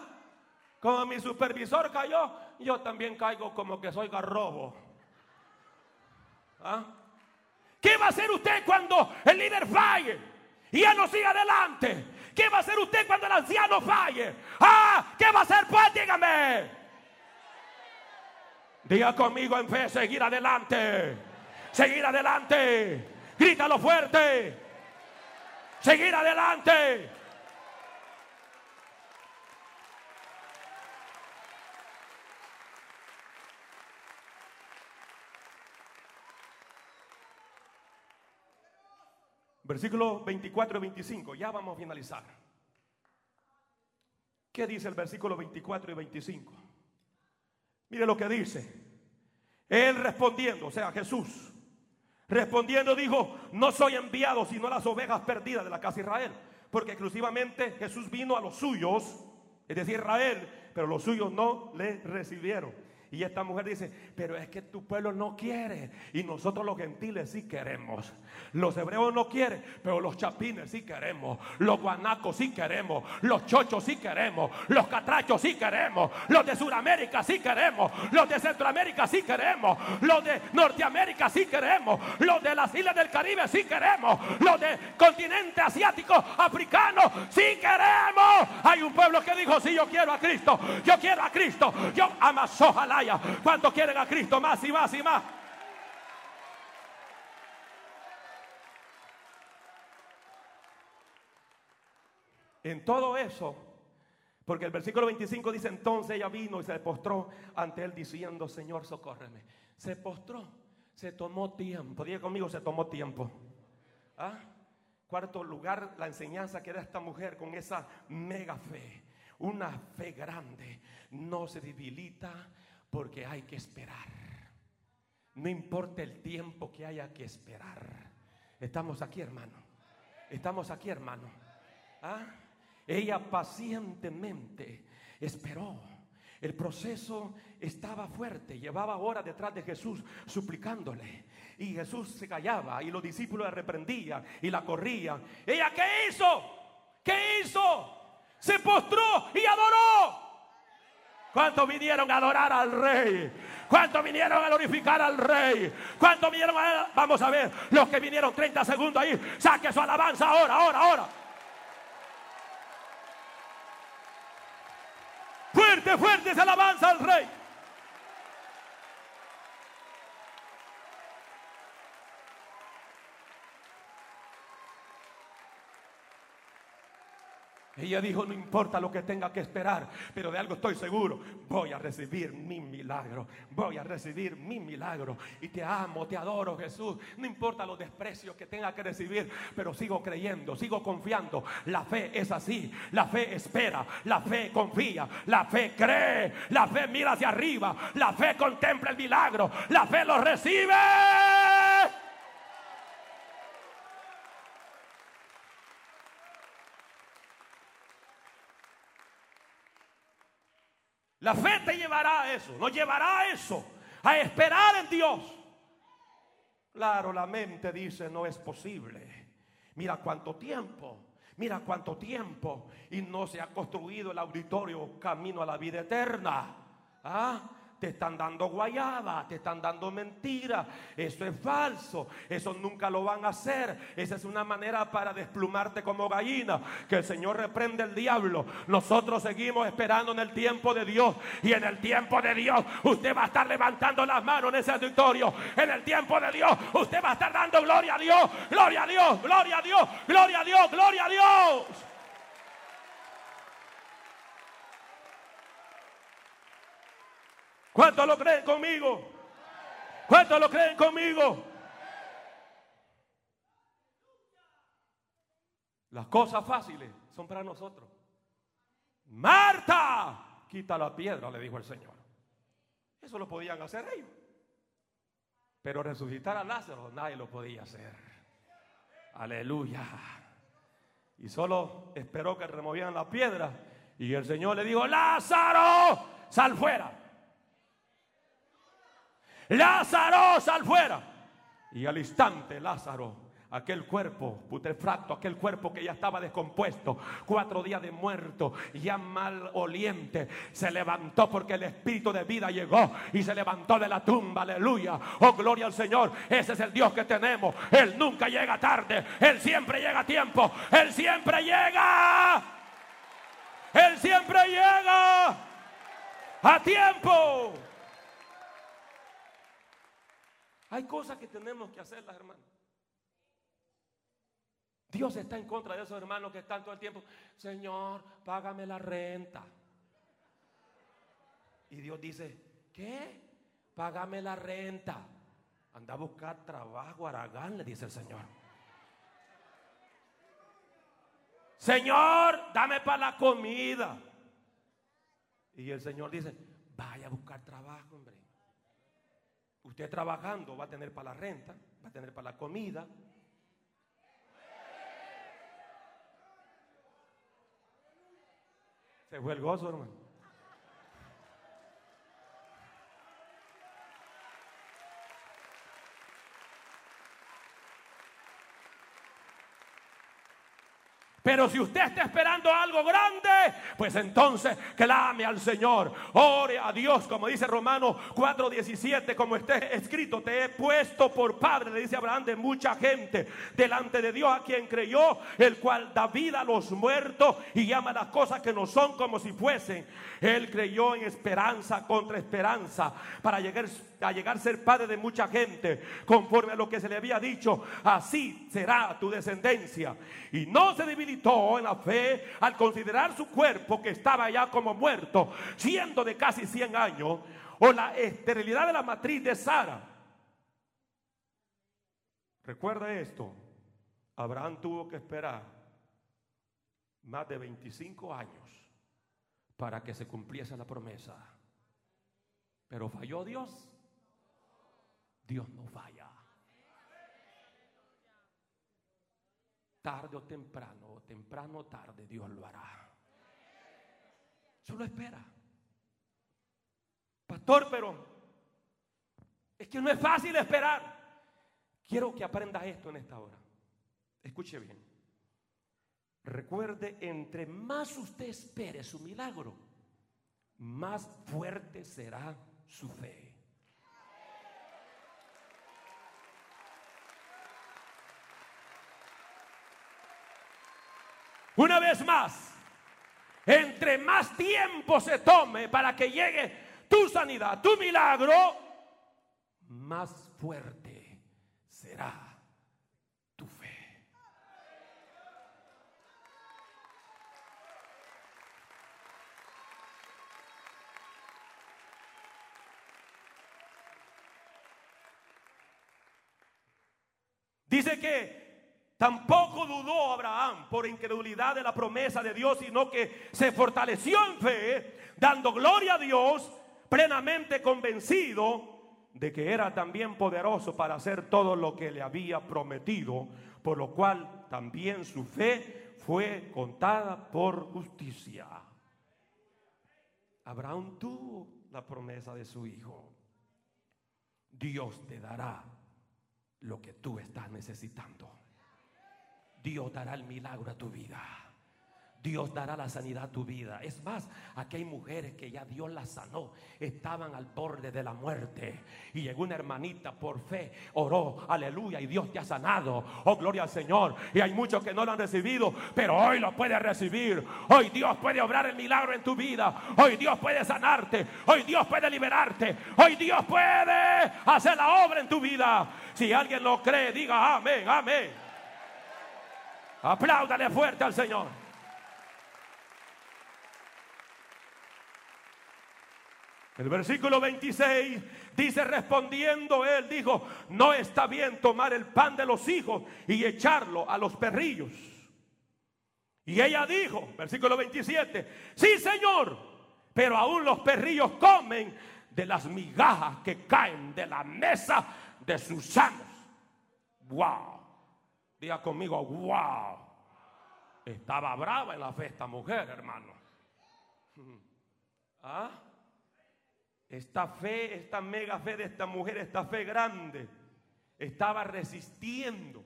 Como mi supervisor cayó, yo también caigo como que soy garrobo. ¿Ah? ¿Qué va a hacer usted cuando el líder falle y ya no sigue adelante? ¿Qué va a hacer usted cuando el anciano falle? Ah, ¿qué va a hacer? Pues dígame. Diga conmigo en fe, seguir adelante. Seguir adelante. Grítalo fuerte. Seguir adelante. Versículo 24 y 25. Ya vamos a finalizar. ¿Qué dice el versículo 24 y 25? Mire lo que dice. Él respondiendo, o sea, Jesús, respondiendo dijo, no soy enviado sino a las ovejas perdidas de la casa de Israel. Porque exclusivamente Jesús vino a los suyos, es decir, Israel, pero los suyos no le recibieron. Y esta mujer dice, pero es que tu pueblo no quiere. Y nosotros los gentiles sí queremos. Los hebreos no quieren, pero los chapines sí queremos. Los guanacos sí queremos. Los chochos sí queremos. Los catrachos sí queremos. Los de Sudamérica sí queremos. Los de Centroamérica sí queremos. Los de Norteamérica sí queremos. Los de las islas del Caribe sí queremos. Los del continente asiático, africano sí queremos. Hay un pueblo que dijo, sí, yo quiero a Cristo. Yo quiero a Cristo. Yo amaso, ojalá ¿Cuántos quieren a Cristo más y más y más? En todo eso, porque el versículo 25 dice, entonces ella vino y se postró ante él diciendo, Señor, socórreme. Se postró, se tomó tiempo. Diga conmigo, se tomó tiempo. ¿Ah? Cuarto lugar, la enseñanza que da esta mujer con esa mega fe. Una fe grande. No se debilita, porque hay que esperar. No importa el tiempo que haya que esperar. Estamos aquí, hermano. Estamos aquí, hermano. ¿Ah? Ella pacientemente esperó. El proceso estaba fuerte, llevaba horas detrás de Jesús suplicándole. Y Jesús se callaba y los discípulos la reprendían y la corrían. ¿Ella qué hizo? ¿Qué hizo? Se postró y adoró. ¿Cuántos vinieron a adorar al rey? ¿Cuántos vinieron a glorificar al rey? ¿Cuántos vinieron a... Vamos a ver, los que vinieron 30 segundos ahí, saque su alabanza ahora, ahora, ahora. Fuerte, fuerte esa alabanza al rey. Ella dijo, no importa lo que tenga que esperar, pero de algo estoy seguro, voy a recibir mi milagro, voy a recibir mi milagro. Y te amo, te adoro Jesús, no importa los desprecios que tenga que recibir, pero sigo creyendo, sigo confiando. La fe es así, la fe espera, la fe confía, la fe cree, la fe mira hacia arriba, la fe contempla el milagro, la fe lo recibe. La fe te llevará a eso, nos llevará a eso, a esperar en Dios. Claro, la mente dice no es posible. Mira cuánto tiempo, mira cuánto tiempo y no se ha construido el auditorio camino a la vida eterna. ¿Ah? Te están dando guayaba, te están dando mentira. Eso es falso, eso nunca lo van a hacer. Esa es una manera para desplumarte como gallina. Que el Señor reprende el diablo. Nosotros seguimos esperando en el tiempo de Dios. Y en el tiempo de Dios, usted va a estar levantando las manos en ese auditorio. En el tiempo de Dios, usted va a estar dando gloria a Dios, gloria a Dios, gloria a Dios, gloria a Dios, gloria a Dios. ¿Cuántos lo creen conmigo? ¿Cuántos lo creen conmigo? Las cosas fáciles son para nosotros. Marta, quita la piedra, le dijo el Señor. Eso lo podían hacer ellos. Pero resucitar a Lázaro nadie lo podía hacer. Aleluya. Y solo esperó que removieran la piedra. Y el Señor le dijo, Lázaro, sal fuera. Lázaro, sal fuera. Y al instante Lázaro aquel cuerpo putrefacto, aquel cuerpo que ya estaba descompuesto, cuatro días de muerto, ya mal oliente, se levantó porque el espíritu de vida llegó y se levantó de la tumba, aleluya. Oh, gloria al Señor, ese es el Dios que tenemos. Él nunca llega tarde, Él siempre llega a tiempo, Él siempre llega. Él siempre llega a tiempo. Hay cosas que tenemos que hacerlas, hermanos. Dios está en contra de esos hermanos que están todo el tiempo, Señor, págame la renta. Y Dios dice, ¿qué? Págame la renta. Anda a buscar trabajo, Aragán, le dice el Señor. Señor, dame para la comida. Y el Señor dice, vaya a buscar trabajo, hombre. Usted trabajando va a tener para la renta, va a tener para la comida. Se fue el gozo, hermano. Pero si usted está esperando algo grande, pues entonces clame al Señor. Ore a Dios, como dice Romanos 4:17, como está escrito, te he puesto por padre, le dice Abraham, de mucha gente delante de Dios a quien creyó, el cual da vida a los muertos y llama las cosas que no son como si fuesen. Él creyó en esperanza contra esperanza para llegar a llegar a ser padre de mucha gente, conforme a lo que se le había dicho, así será tu descendencia. Y no se en la fe al considerar su cuerpo que estaba ya como muerto, siendo de casi 100 años, o la esterilidad de la matriz de Sara. Recuerda esto, Abraham tuvo que esperar más de 25 años para que se cumpliese la promesa. Pero falló Dios. Dios no falla. Tarde o temprano, temprano o tarde, Dios lo hará. Solo espera. Pastor, pero es que no es fácil esperar. Quiero que aprenda esto en esta hora. Escuche bien. Recuerde, entre más usted espere su milagro, más fuerte será su fe. Una vez más, entre más tiempo se tome para que llegue tu sanidad, tu milagro, más fuerte será tu fe. Dice que Tampoco dudó Abraham por incredulidad de la promesa de Dios, sino que se fortaleció en fe, dando gloria a Dios, plenamente convencido de que era también poderoso para hacer todo lo que le había prometido, por lo cual también su fe fue contada por justicia. Abraham tuvo la promesa de su hijo. Dios te dará lo que tú estás necesitando. Dios dará el milagro a tu vida. Dios dará la sanidad a tu vida. Es más, aquí hay mujeres que ya Dios las sanó. Estaban al borde de la muerte. Y llegó una hermanita por fe, oró, aleluya, y Dios te ha sanado. Oh, gloria al Señor. Y hay muchos que no lo han recibido, pero hoy lo puedes recibir. Hoy Dios puede obrar el milagro en tu vida. Hoy Dios puede sanarte. Hoy Dios puede liberarte. Hoy Dios puede hacer la obra en tu vida. Si alguien lo cree, diga amén, amén. Apláudale fuerte al Señor. El versículo 26 dice, respondiendo él, dijo, no está bien tomar el pan de los hijos y echarlo a los perrillos. Y ella dijo, versículo 27, sí Señor, pero aún los perrillos comen de las migajas que caen de la mesa de sus amos. Wow. Diga conmigo, wow. Estaba brava en la fe esta mujer, hermano. ¿Ah? esta fe, esta mega fe de esta mujer, esta fe grande, estaba resistiendo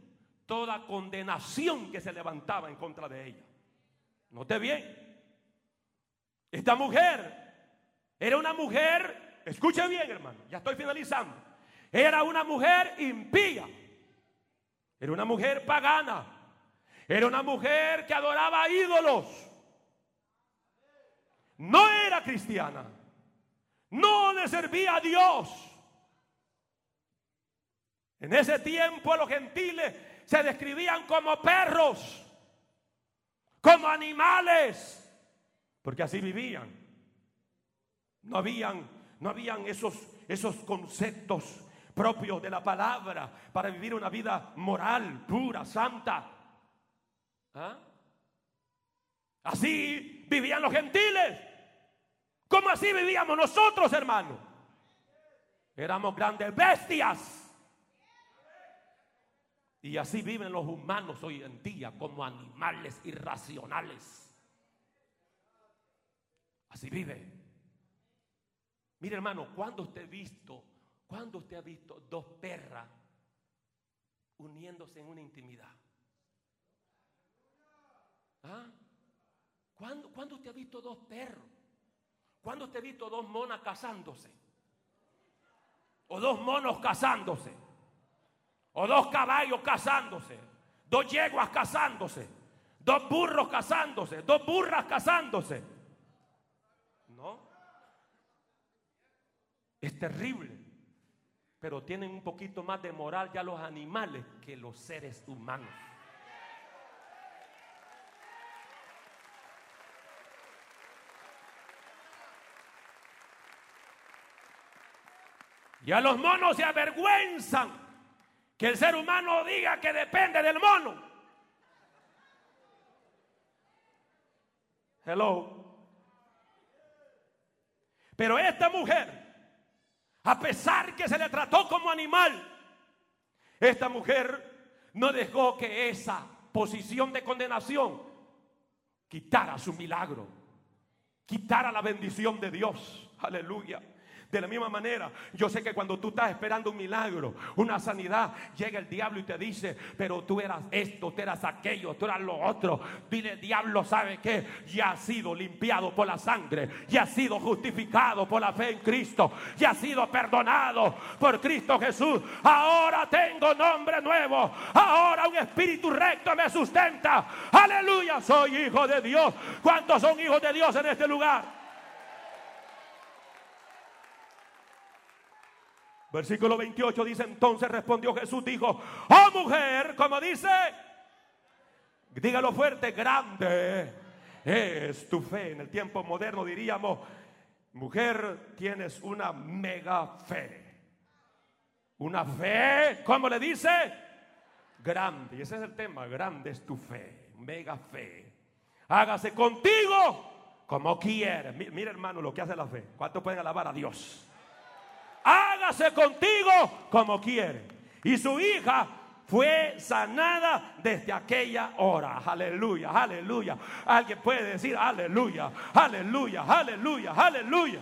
toda condenación que se levantaba en contra de ella. Note bien, esta mujer era una mujer, escuche bien hermano, ya estoy finalizando, era una mujer impía, era una mujer pagana, era una mujer que adoraba ídolos, no era cristiana, no le servía a Dios. En ese tiempo los gentiles se describían como perros, como animales, porque así vivían. No habían, no habían esos, esos conceptos propios de la palabra para vivir una vida moral, pura, santa. ¿Ah? Así vivían los gentiles. ¿Cómo así vivíamos nosotros, hermanos? Éramos grandes bestias. Y así viven los humanos hoy en día como animales irracionales. Así vive. Mire hermano, cuando usted ha visto, cuando usted ha visto dos perras uniéndose en una intimidad? ¿Ah? ¿Cuándo, ¿Cuándo usted ha visto dos perros? ¿Cuándo usted ha visto dos monas casándose? O dos monos casándose. O dos caballos casándose. Dos yeguas casándose. Dos burros casándose. Dos burras casándose. No. Es terrible. Pero tienen un poquito más de moral ya los animales que los seres humanos. Ya los monos se avergüenzan que el ser humano diga que depende del mono. Hello. Pero esta mujer, a pesar que se le trató como animal, esta mujer no dejó que esa posición de condenación quitara su milagro, quitara la bendición de Dios. Aleluya. De la misma manera, yo sé que cuando tú estás esperando un milagro, una sanidad, llega el diablo y te dice, pero tú eras esto, tú eras aquello, tú eras lo otro. Dile, diablo, ¿sabe que Ya ha sido limpiado por la sangre, ya ha sido justificado por la fe en Cristo, ya ha sido perdonado por Cristo Jesús. Ahora tengo nombre nuevo, ahora un espíritu recto me sustenta. Aleluya, soy hijo de Dios. ¿Cuántos son hijos de Dios en este lugar? Versículo 28 dice, entonces respondió Jesús, dijo, oh mujer, como dice, dígalo fuerte, grande es tu fe. En el tiempo moderno diríamos, mujer, tienes una mega fe. Una fe, ¿cómo le dice? Grande. Y ese es el tema, grande es tu fe, mega fe. Hágase contigo como quieres. Mira hermano lo que hace la fe. ¿Cuántos pueden alabar a Dios? Hágase contigo como quiere. Y su hija fue sanada desde aquella hora. Aleluya, aleluya. Alguien puede decir aleluya, aleluya, aleluya, aleluya.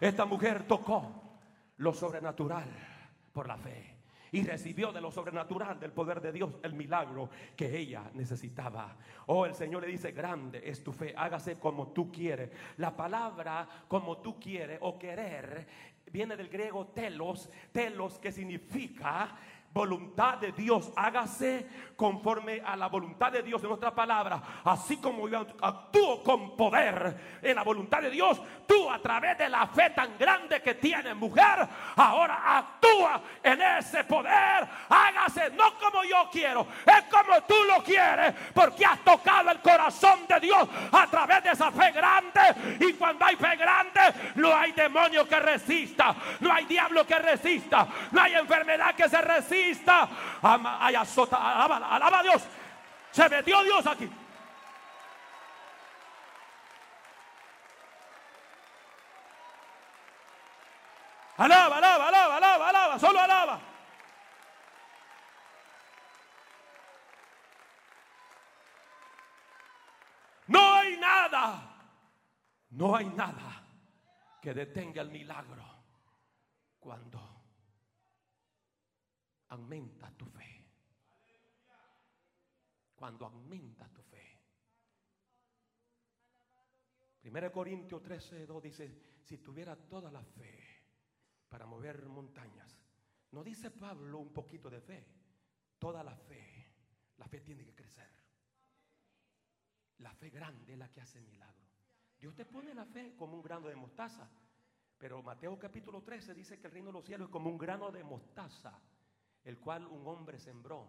Esta mujer tocó lo sobrenatural por la fe y recibió de lo sobrenatural, del poder de Dios, el milagro que ella necesitaba. Oh, el Señor le dice, grande es tu fe, hágase como tú quieres. La palabra como tú quieres o querer viene del griego telos, telos que significa voluntad de Dios, hágase conforme a la voluntad de Dios. En nuestra palabra, así como yo actúo con poder en la voluntad de Dios, tú a través de la fe tan grande que tienes, mujer, ahora actúa en ese poder, hágase no como yo quiero, es como tú lo quieres, porque has tocado el corazón de Dios a través de esa fe grande, y cuando hay fe grande, no hay demonio que resista, no hay diablo que resista, no hay enfermedad que se resista Ama, alaba, alaba a Dios. Se metió Dios aquí. Alaba, alaba, alaba, alaba, alaba, solo alaba. nada, no hay nada que detenga el milagro cuando aumenta tu fe. Cuando aumenta tu fe. 1 Corintios 13, 2 dice, si tuviera toda la fe para mover montañas, no dice Pablo un poquito de fe, toda la fe, la fe tiene que crecer. La fe grande es la que hace milagro. Dios te pone la fe como un grano de mostaza. Pero Mateo capítulo 13 dice que el reino de los cielos es como un grano de mostaza, el cual un hombre sembró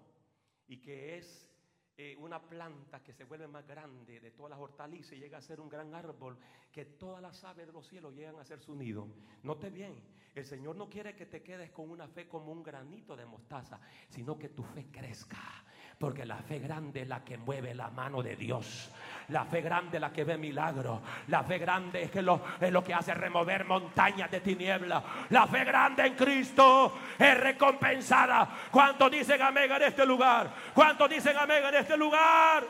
y que es eh, una planta que se vuelve más grande de todas las hortalizas y llega a ser un gran árbol que todas las aves de los cielos llegan a ser su nido. Note bien, el Señor no quiere que te quedes con una fe como un granito de mostaza, sino que tu fe crezca. Porque la fe grande es la que mueve la mano de Dios. La fe grande es la que ve milagros. La fe grande es, que lo, es lo que hace remover montañas de tiniebla. La fe grande en Cristo es recompensada. ¿Cuántos dicen amén en este lugar? ¿Cuántos dicen amén en este lugar?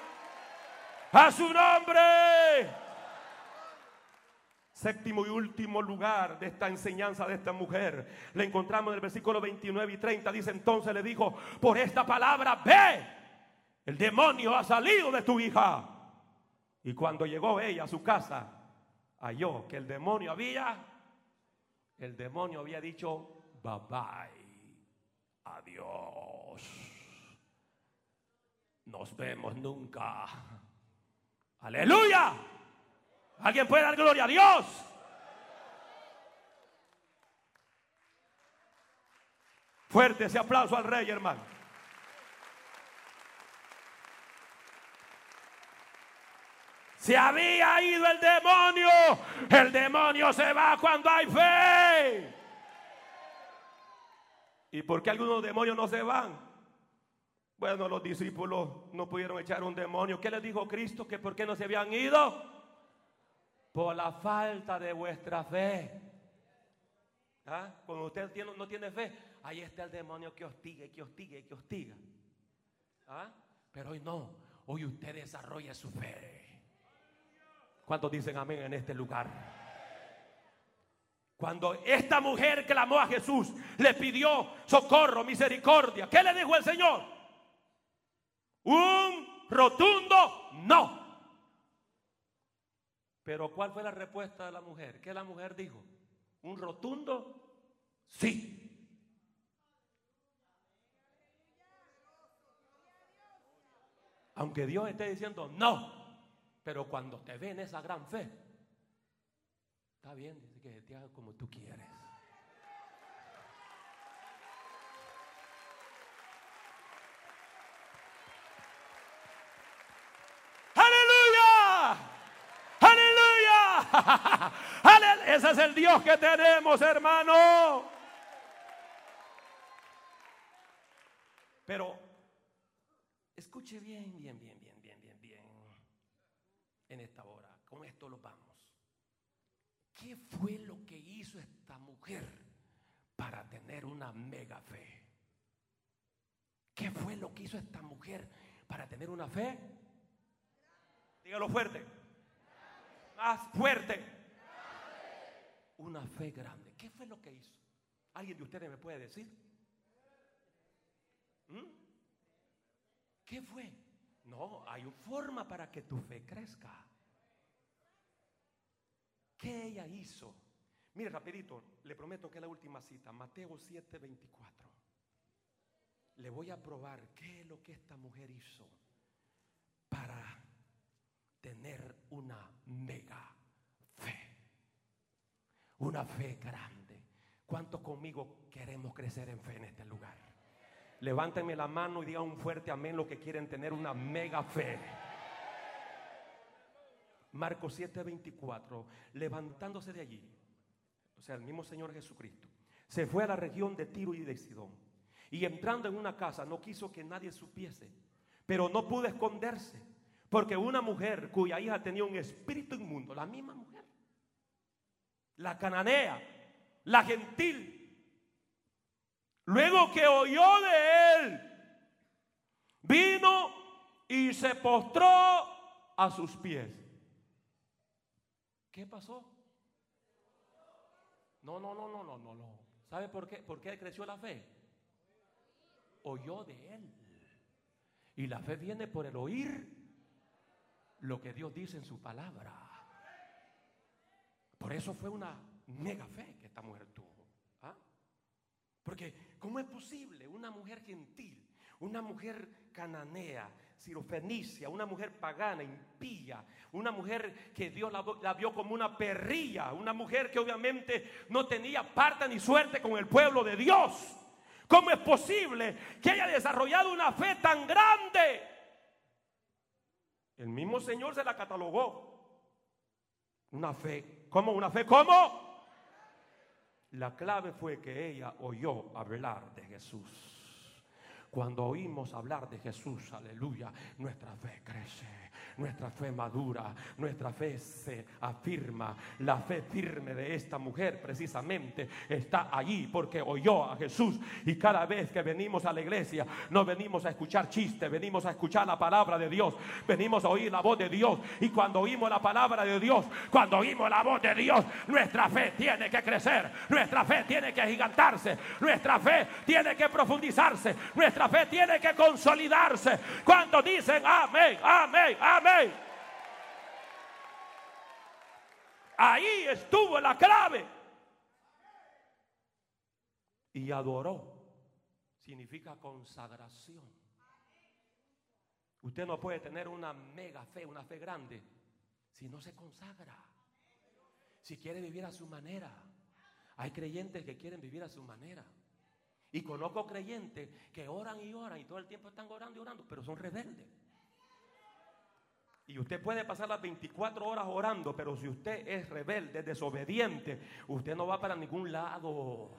A su nombre. Séptimo y último lugar de esta enseñanza de esta mujer. Le encontramos en el versículo 29 y 30. Dice entonces le dijo, por esta palabra, ve el demonio ha salido de tu hija. Y cuando llegó ella a su casa, halló que el demonio había, el demonio había dicho, bye bye, adiós. Nos vemos nunca. Aleluya. ¿Alguien puede dar gloria a Dios? Fuerte ese aplauso al rey, hermano. Se había ido el demonio. El demonio se va cuando hay fe. ¿Y por qué algunos demonios no se van? Bueno, los discípulos no pudieron echar un demonio. ¿Qué les dijo Cristo? Que por qué no se habían ido? Por la falta de vuestra fe. ¿Ah? Cuando usted no tiene fe, ahí está el demonio que hostiga y que hostiga y que hostiga. ¿Ah? Pero hoy no. Hoy usted desarrolla su fe. ¿Cuántos dicen amén en este lugar? Cuando esta mujer clamó a Jesús, le pidió socorro, misericordia, ¿qué le dijo el Señor? Un rotundo no. Pero ¿cuál fue la respuesta de la mujer? ¿Qué la mujer dijo? Un rotundo sí. Aunque Dios esté diciendo no, pero cuando te ven esa gran fe, está bien, dice que te haga como tú quieres. Aleluya. Aleluya. Ese es el Dios que tenemos, hermano. Pero escuche bien, bien, bien, bien en esta hora. Con esto lo vamos. ¿Qué fue lo que hizo esta mujer para tener una mega fe? ¿Qué fue lo que hizo esta mujer para tener una fe? Dígalo fuerte. Más fuerte. Una fe grande. ¿Qué fue lo que hizo? ¿Alguien de ustedes me puede decir? ¿Mm? ¿Qué fue? No, hay una forma para que tu fe crezca. ¿Qué ella hizo? Mire, rapidito, le prometo que es la última cita, Mateo 7, 24. Le voy a probar qué es lo que esta mujer hizo para tener una mega fe. Una fe grande. ¿Cuántos conmigo queremos crecer en fe en este lugar? Levántenme la mano y digan un fuerte amén lo que quieren tener una mega fe. Marcos 7:24, levantándose de allí, o sea, el mismo Señor Jesucristo, se fue a la región de Tiro y de Sidón. Y entrando en una casa no quiso que nadie supiese, pero no pudo esconderse, porque una mujer cuya hija tenía un espíritu inmundo, la misma mujer, la cananea, la gentil, Luego que oyó de él, vino y se postró a sus pies. ¿Qué pasó? No, no, no, no, no, no, no. ¿Sabe por qué? ¿Por qué creció la fe? Oyó de él. Y la fe viene por el oír lo que Dios dice en su palabra. Por eso fue una mega fe que esta mujer tuvo. Porque, ¿cómo es posible una mujer gentil, una mujer cananea, sirofenicia, una mujer pagana, impía, una mujer que Dios la, la, vio como una perrilla, una mujer que obviamente no tenía parte ni suerte con el pueblo de Dios? ¿Cómo es posible que haya desarrollado una fe tan grande? El mismo Señor se la catalogó. Una fe. ¿Cómo? ¿Una fe? ¿Cómo? La clave fue que ella oyó hablar de Jesús. Cuando oímos hablar de Jesús, aleluya, nuestra fe crece nuestra fe madura, nuestra fe se afirma. La fe firme de esta mujer precisamente está allí porque oyó a Jesús. Y cada vez que venimos a la iglesia, no venimos a escuchar chistes, venimos a escuchar la palabra de Dios, venimos a oír la voz de Dios. Y cuando oímos la palabra de Dios, cuando oímos la voz de Dios, nuestra fe tiene que crecer, nuestra fe tiene que gigantarse, nuestra fe tiene que profundizarse, nuestra fe tiene que consolidarse. Cuando dicen amén, amén, amén. Ahí estuvo la clave. Y adoró. Significa consagración. Usted no puede tener una mega fe, una fe grande, si no se consagra. Si quiere vivir a su manera. Hay creyentes que quieren vivir a su manera. Y conozco creyentes que oran y oran y todo el tiempo están orando y orando, pero son rebeldes. Y usted puede pasar las 24 horas orando, pero si usted es rebelde, desobediente, usted no va para ningún lado.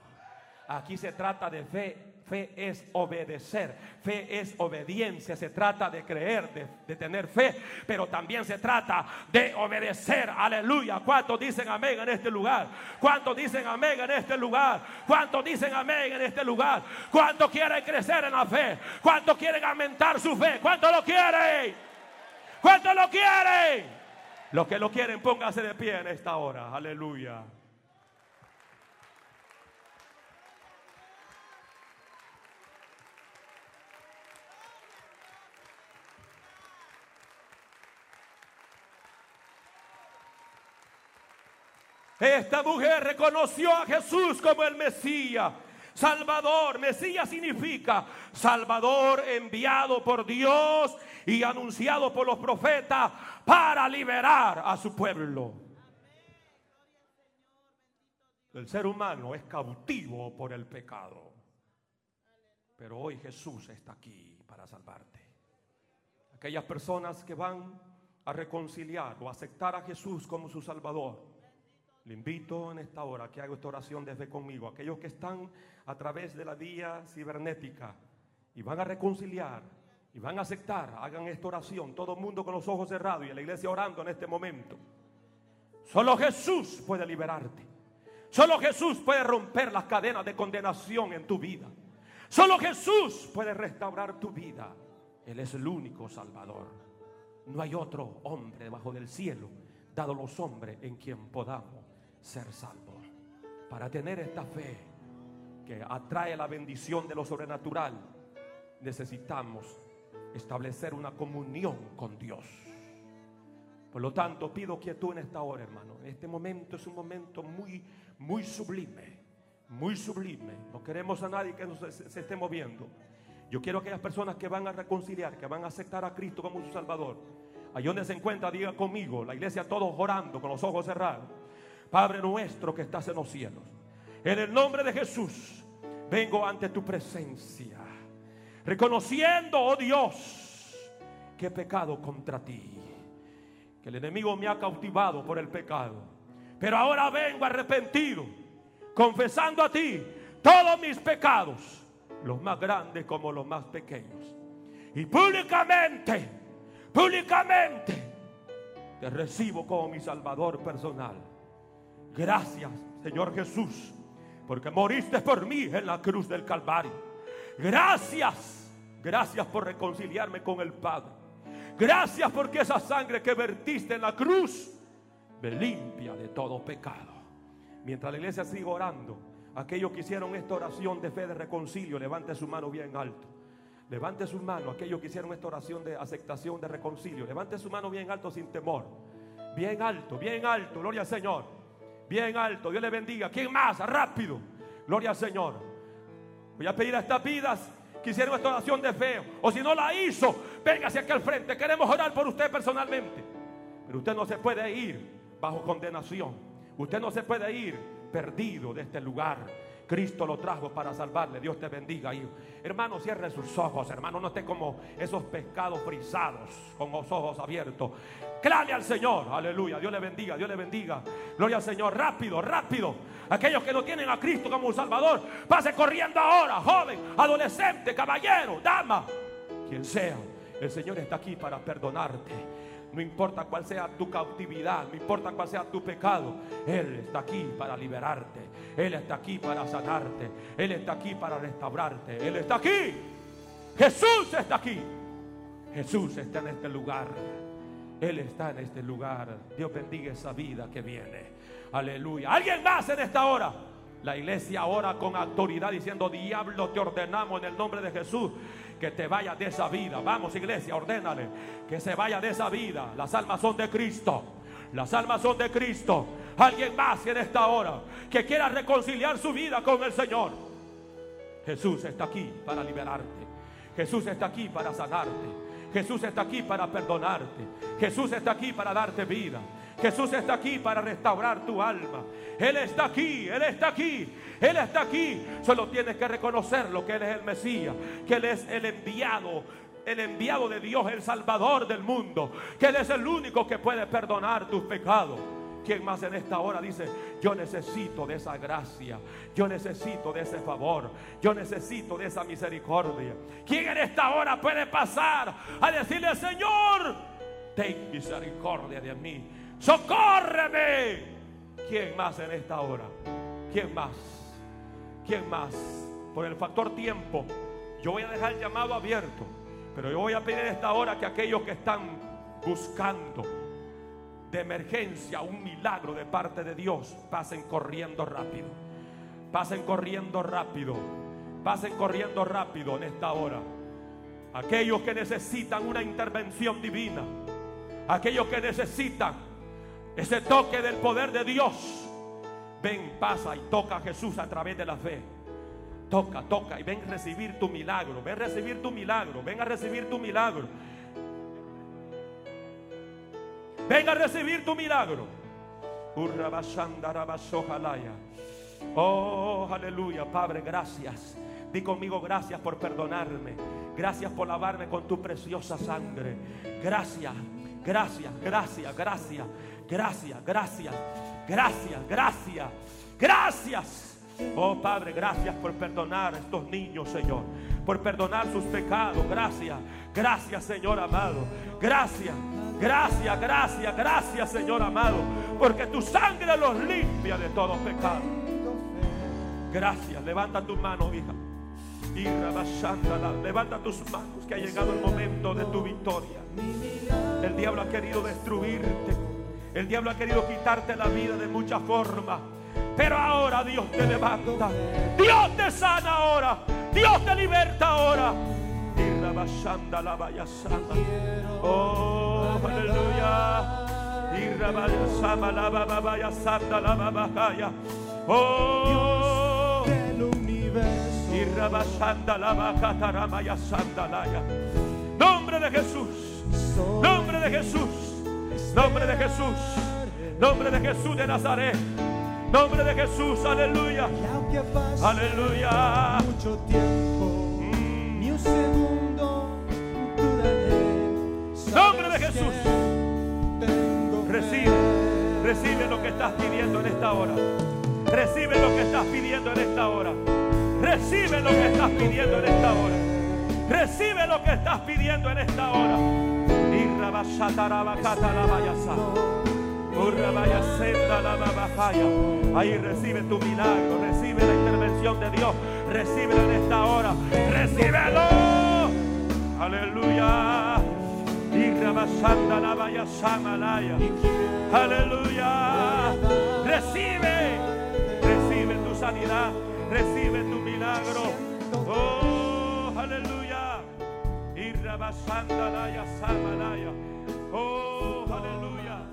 Aquí se trata de fe. Fe es obedecer. Fe es obediencia. Se trata de creer, de, tener fe. Pero también se trata de obedecer. Aleluya. ¿Cuántos dicen amén en este lugar? ¿Cuántos dicen amén en este lugar? ¿Cuántos dicen amén en este lugar? ¿Cuántos quieren crecer en la fe? ¿Cuántos quieren aumentar su fe? ¿Cuántos lo quieren? ¿Cuántos lo quieren? Los que lo quieren, pónganse de pie en esta hora. Aleluya. Esta mujer reconoció a Jesús como el Mesías. Salvador, Mesías significa Salvador enviado por Dios y anunciado por los profetas para liberar a su pueblo. El ser humano es cautivo por el pecado. Pero hoy Jesús está aquí para salvarte. Aquellas personas que van a reconciliar o aceptar a Jesús como su Salvador. Le invito en esta hora que haga esta oración desde conmigo. Aquellos que están a través de la vía cibernética y van a reconciliar y van a aceptar, hagan esta oración, todo el mundo con los ojos cerrados y la iglesia orando en este momento. Solo Jesús puede liberarte. Solo Jesús puede romper las cadenas de condenación en tu vida. Solo Jesús puede restaurar tu vida. Él es el único Salvador. No hay otro hombre debajo del cielo, dado los hombres en quien podamos ser salvos. Para tener esta fe que atrae la bendición de lo sobrenatural, necesitamos establecer una comunión con Dios. Por lo tanto, pido quietud en esta hora, hermano. Este momento es un momento muy, muy sublime, muy sublime. No queremos a nadie que se, se esté moviendo. Yo quiero que aquellas personas que van a reconciliar, que van a aceptar a Cristo como su Salvador, allí donde se encuentra, diga conmigo, la iglesia todos orando con los ojos cerrados. Padre nuestro que estás en los cielos, en el nombre de Jesús, vengo ante tu presencia reconociendo, oh Dios, que he pecado contra ti, que el enemigo me ha cautivado por el pecado. Pero ahora vengo arrepentido, confesando a ti todos mis pecados, los más grandes como los más pequeños. Y públicamente, públicamente, te recibo como mi Salvador personal. Gracias, Señor Jesús, porque moriste por mí en la cruz del Calvario Gracias, gracias por reconciliarme con el Padre. Gracias porque esa sangre que vertiste en la cruz me limpia de todo pecado. Mientras la iglesia sigue orando, aquellos que hicieron esta oración de fe de reconcilio, levante su mano bien alto. Levante su mano, aquellos que hicieron esta oración de aceptación, de reconcilio. Levante su mano bien alto sin temor. Bien alto, bien alto, gloria al Señor. Bien alto, Dios le bendiga. ¿Quién más? Rápido, gloria al Señor. Voy a pedir a estas vidas que hicieron esta oración de fe. O si no la hizo, véngase aquí al frente. Queremos orar por usted personalmente. Pero usted no se puede ir bajo condenación. Usted no se puede ir perdido de este lugar. Cristo lo trajo para salvarle. Dios te bendiga, hijo. Hermano, cierre sus ojos, hermano. No esté como esos pescados frisados con los ojos abiertos. Clame al Señor. Aleluya. Dios le bendiga, Dios le bendiga. Gloria al Señor. Rápido, rápido. Aquellos que no tienen a Cristo como un Salvador, pase corriendo ahora, joven, adolescente, caballero, dama, quien sea. El Señor está aquí para perdonarte. No importa cuál sea tu cautividad, no importa cuál sea tu pecado, Él está aquí para liberarte. Él está aquí para sanarte. Él está aquí para restaurarte. Él está aquí. Jesús está aquí. Jesús está en este lugar. Él está en este lugar. Dios bendiga esa vida que viene. Aleluya. ¿Alguien más en esta hora? La iglesia ora con autoridad diciendo, diablo, te ordenamos en el nombre de Jesús que te vaya de esa vida. Vamos, iglesia, ordénale que se vaya de esa vida. Las almas son de Cristo. Las almas son de Cristo. Alguien más en esta hora que quiera reconciliar su vida con el Señor. Jesús está aquí para liberarte. Jesús está aquí para sanarte. Jesús está aquí para perdonarte. Jesús está aquí para darte vida. Jesús está aquí para restaurar tu alma. Él está aquí, Él está aquí, Él está aquí. Solo tienes que reconocerlo, que Él es el Mesías, que Él es el enviado, el enviado de Dios, el Salvador del mundo, que Él es el único que puede perdonar tus pecados. ¿Quién más en esta hora dice, yo necesito de esa gracia, yo necesito de ese favor, yo necesito de esa misericordia? ¿Quién en esta hora puede pasar a decirle, Señor, ten misericordia de mí? Socórreme. ¿Quién más en esta hora? ¿Quién más? ¿Quién más? Por el factor tiempo, yo voy a dejar el llamado abierto, pero yo voy a pedir en esta hora que aquellos que están buscando de emergencia un milagro de parte de Dios, pasen corriendo rápido. Pasen corriendo rápido. Pasen corriendo rápido en esta hora. Aquellos que necesitan una intervención divina. Aquellos que necesitan ese toque del poder de Dios. Ven, pasa y toca a Jesús a través de la fe. Toca, toca y ven a recibir tu milagro. Ven a recibir tu milagro. Ven a recibir tu milagro. Ven a recibir tu milagro. Oh, aleluya, Padre, gracias. Di conmigo gracias por perdonarme. Gracias por lavarme con tu preciosa sangre. Gracias, gracias, gracias, gracias. Gracias, gracias, gracias, gracias, gracias. Oh Padre, gracias por perdonar a estos niños, Señor. Por perdonar sus pecados. Gracias, gracias, Señor amado. Gracias, gracias, gracias, gracias, Señor amado. Porque tu sangre los limpia de todo pecado. Gracias. Levanta tu mano, hija. Y levanta tus manos que ha llegado el momento de tu victoria. El diablo ha querido destruirte. El diablo ha querido quitarte la vida de muchas formas. Pero ahora Dios te levanta. Dios te sana ahora. Dios te liberta ahora. Oh, aleluya. Oh, Nombre de Jesús. Nombre de Jesús. Nombre de Jesús. Nombre de Jesús de Nazaret. Nombre de Jesús. Aleluya. Aleluya. Mucho tiempo. Mm. Ni un segundo Nombre de Jesús. Recibe. Recibe lo que estás pidiendo en esta hora. Recibe lo que estás pidiendo en esta hora. Recibe lo que estás pidiendo en esta hora. Recibe lo que estás pidiendo en esta hora. Ahí recibe tu milagro, recibe la intervención de Dios, recibe en esta hora, recíbelo. Aleluya. Aleluya. Recibe, recibe tu sanidad, recibe tu milagro. Oh, aleluya. Oh, aleluya.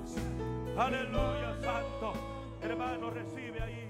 Aleluya, santo. Hermano, recibe ahí.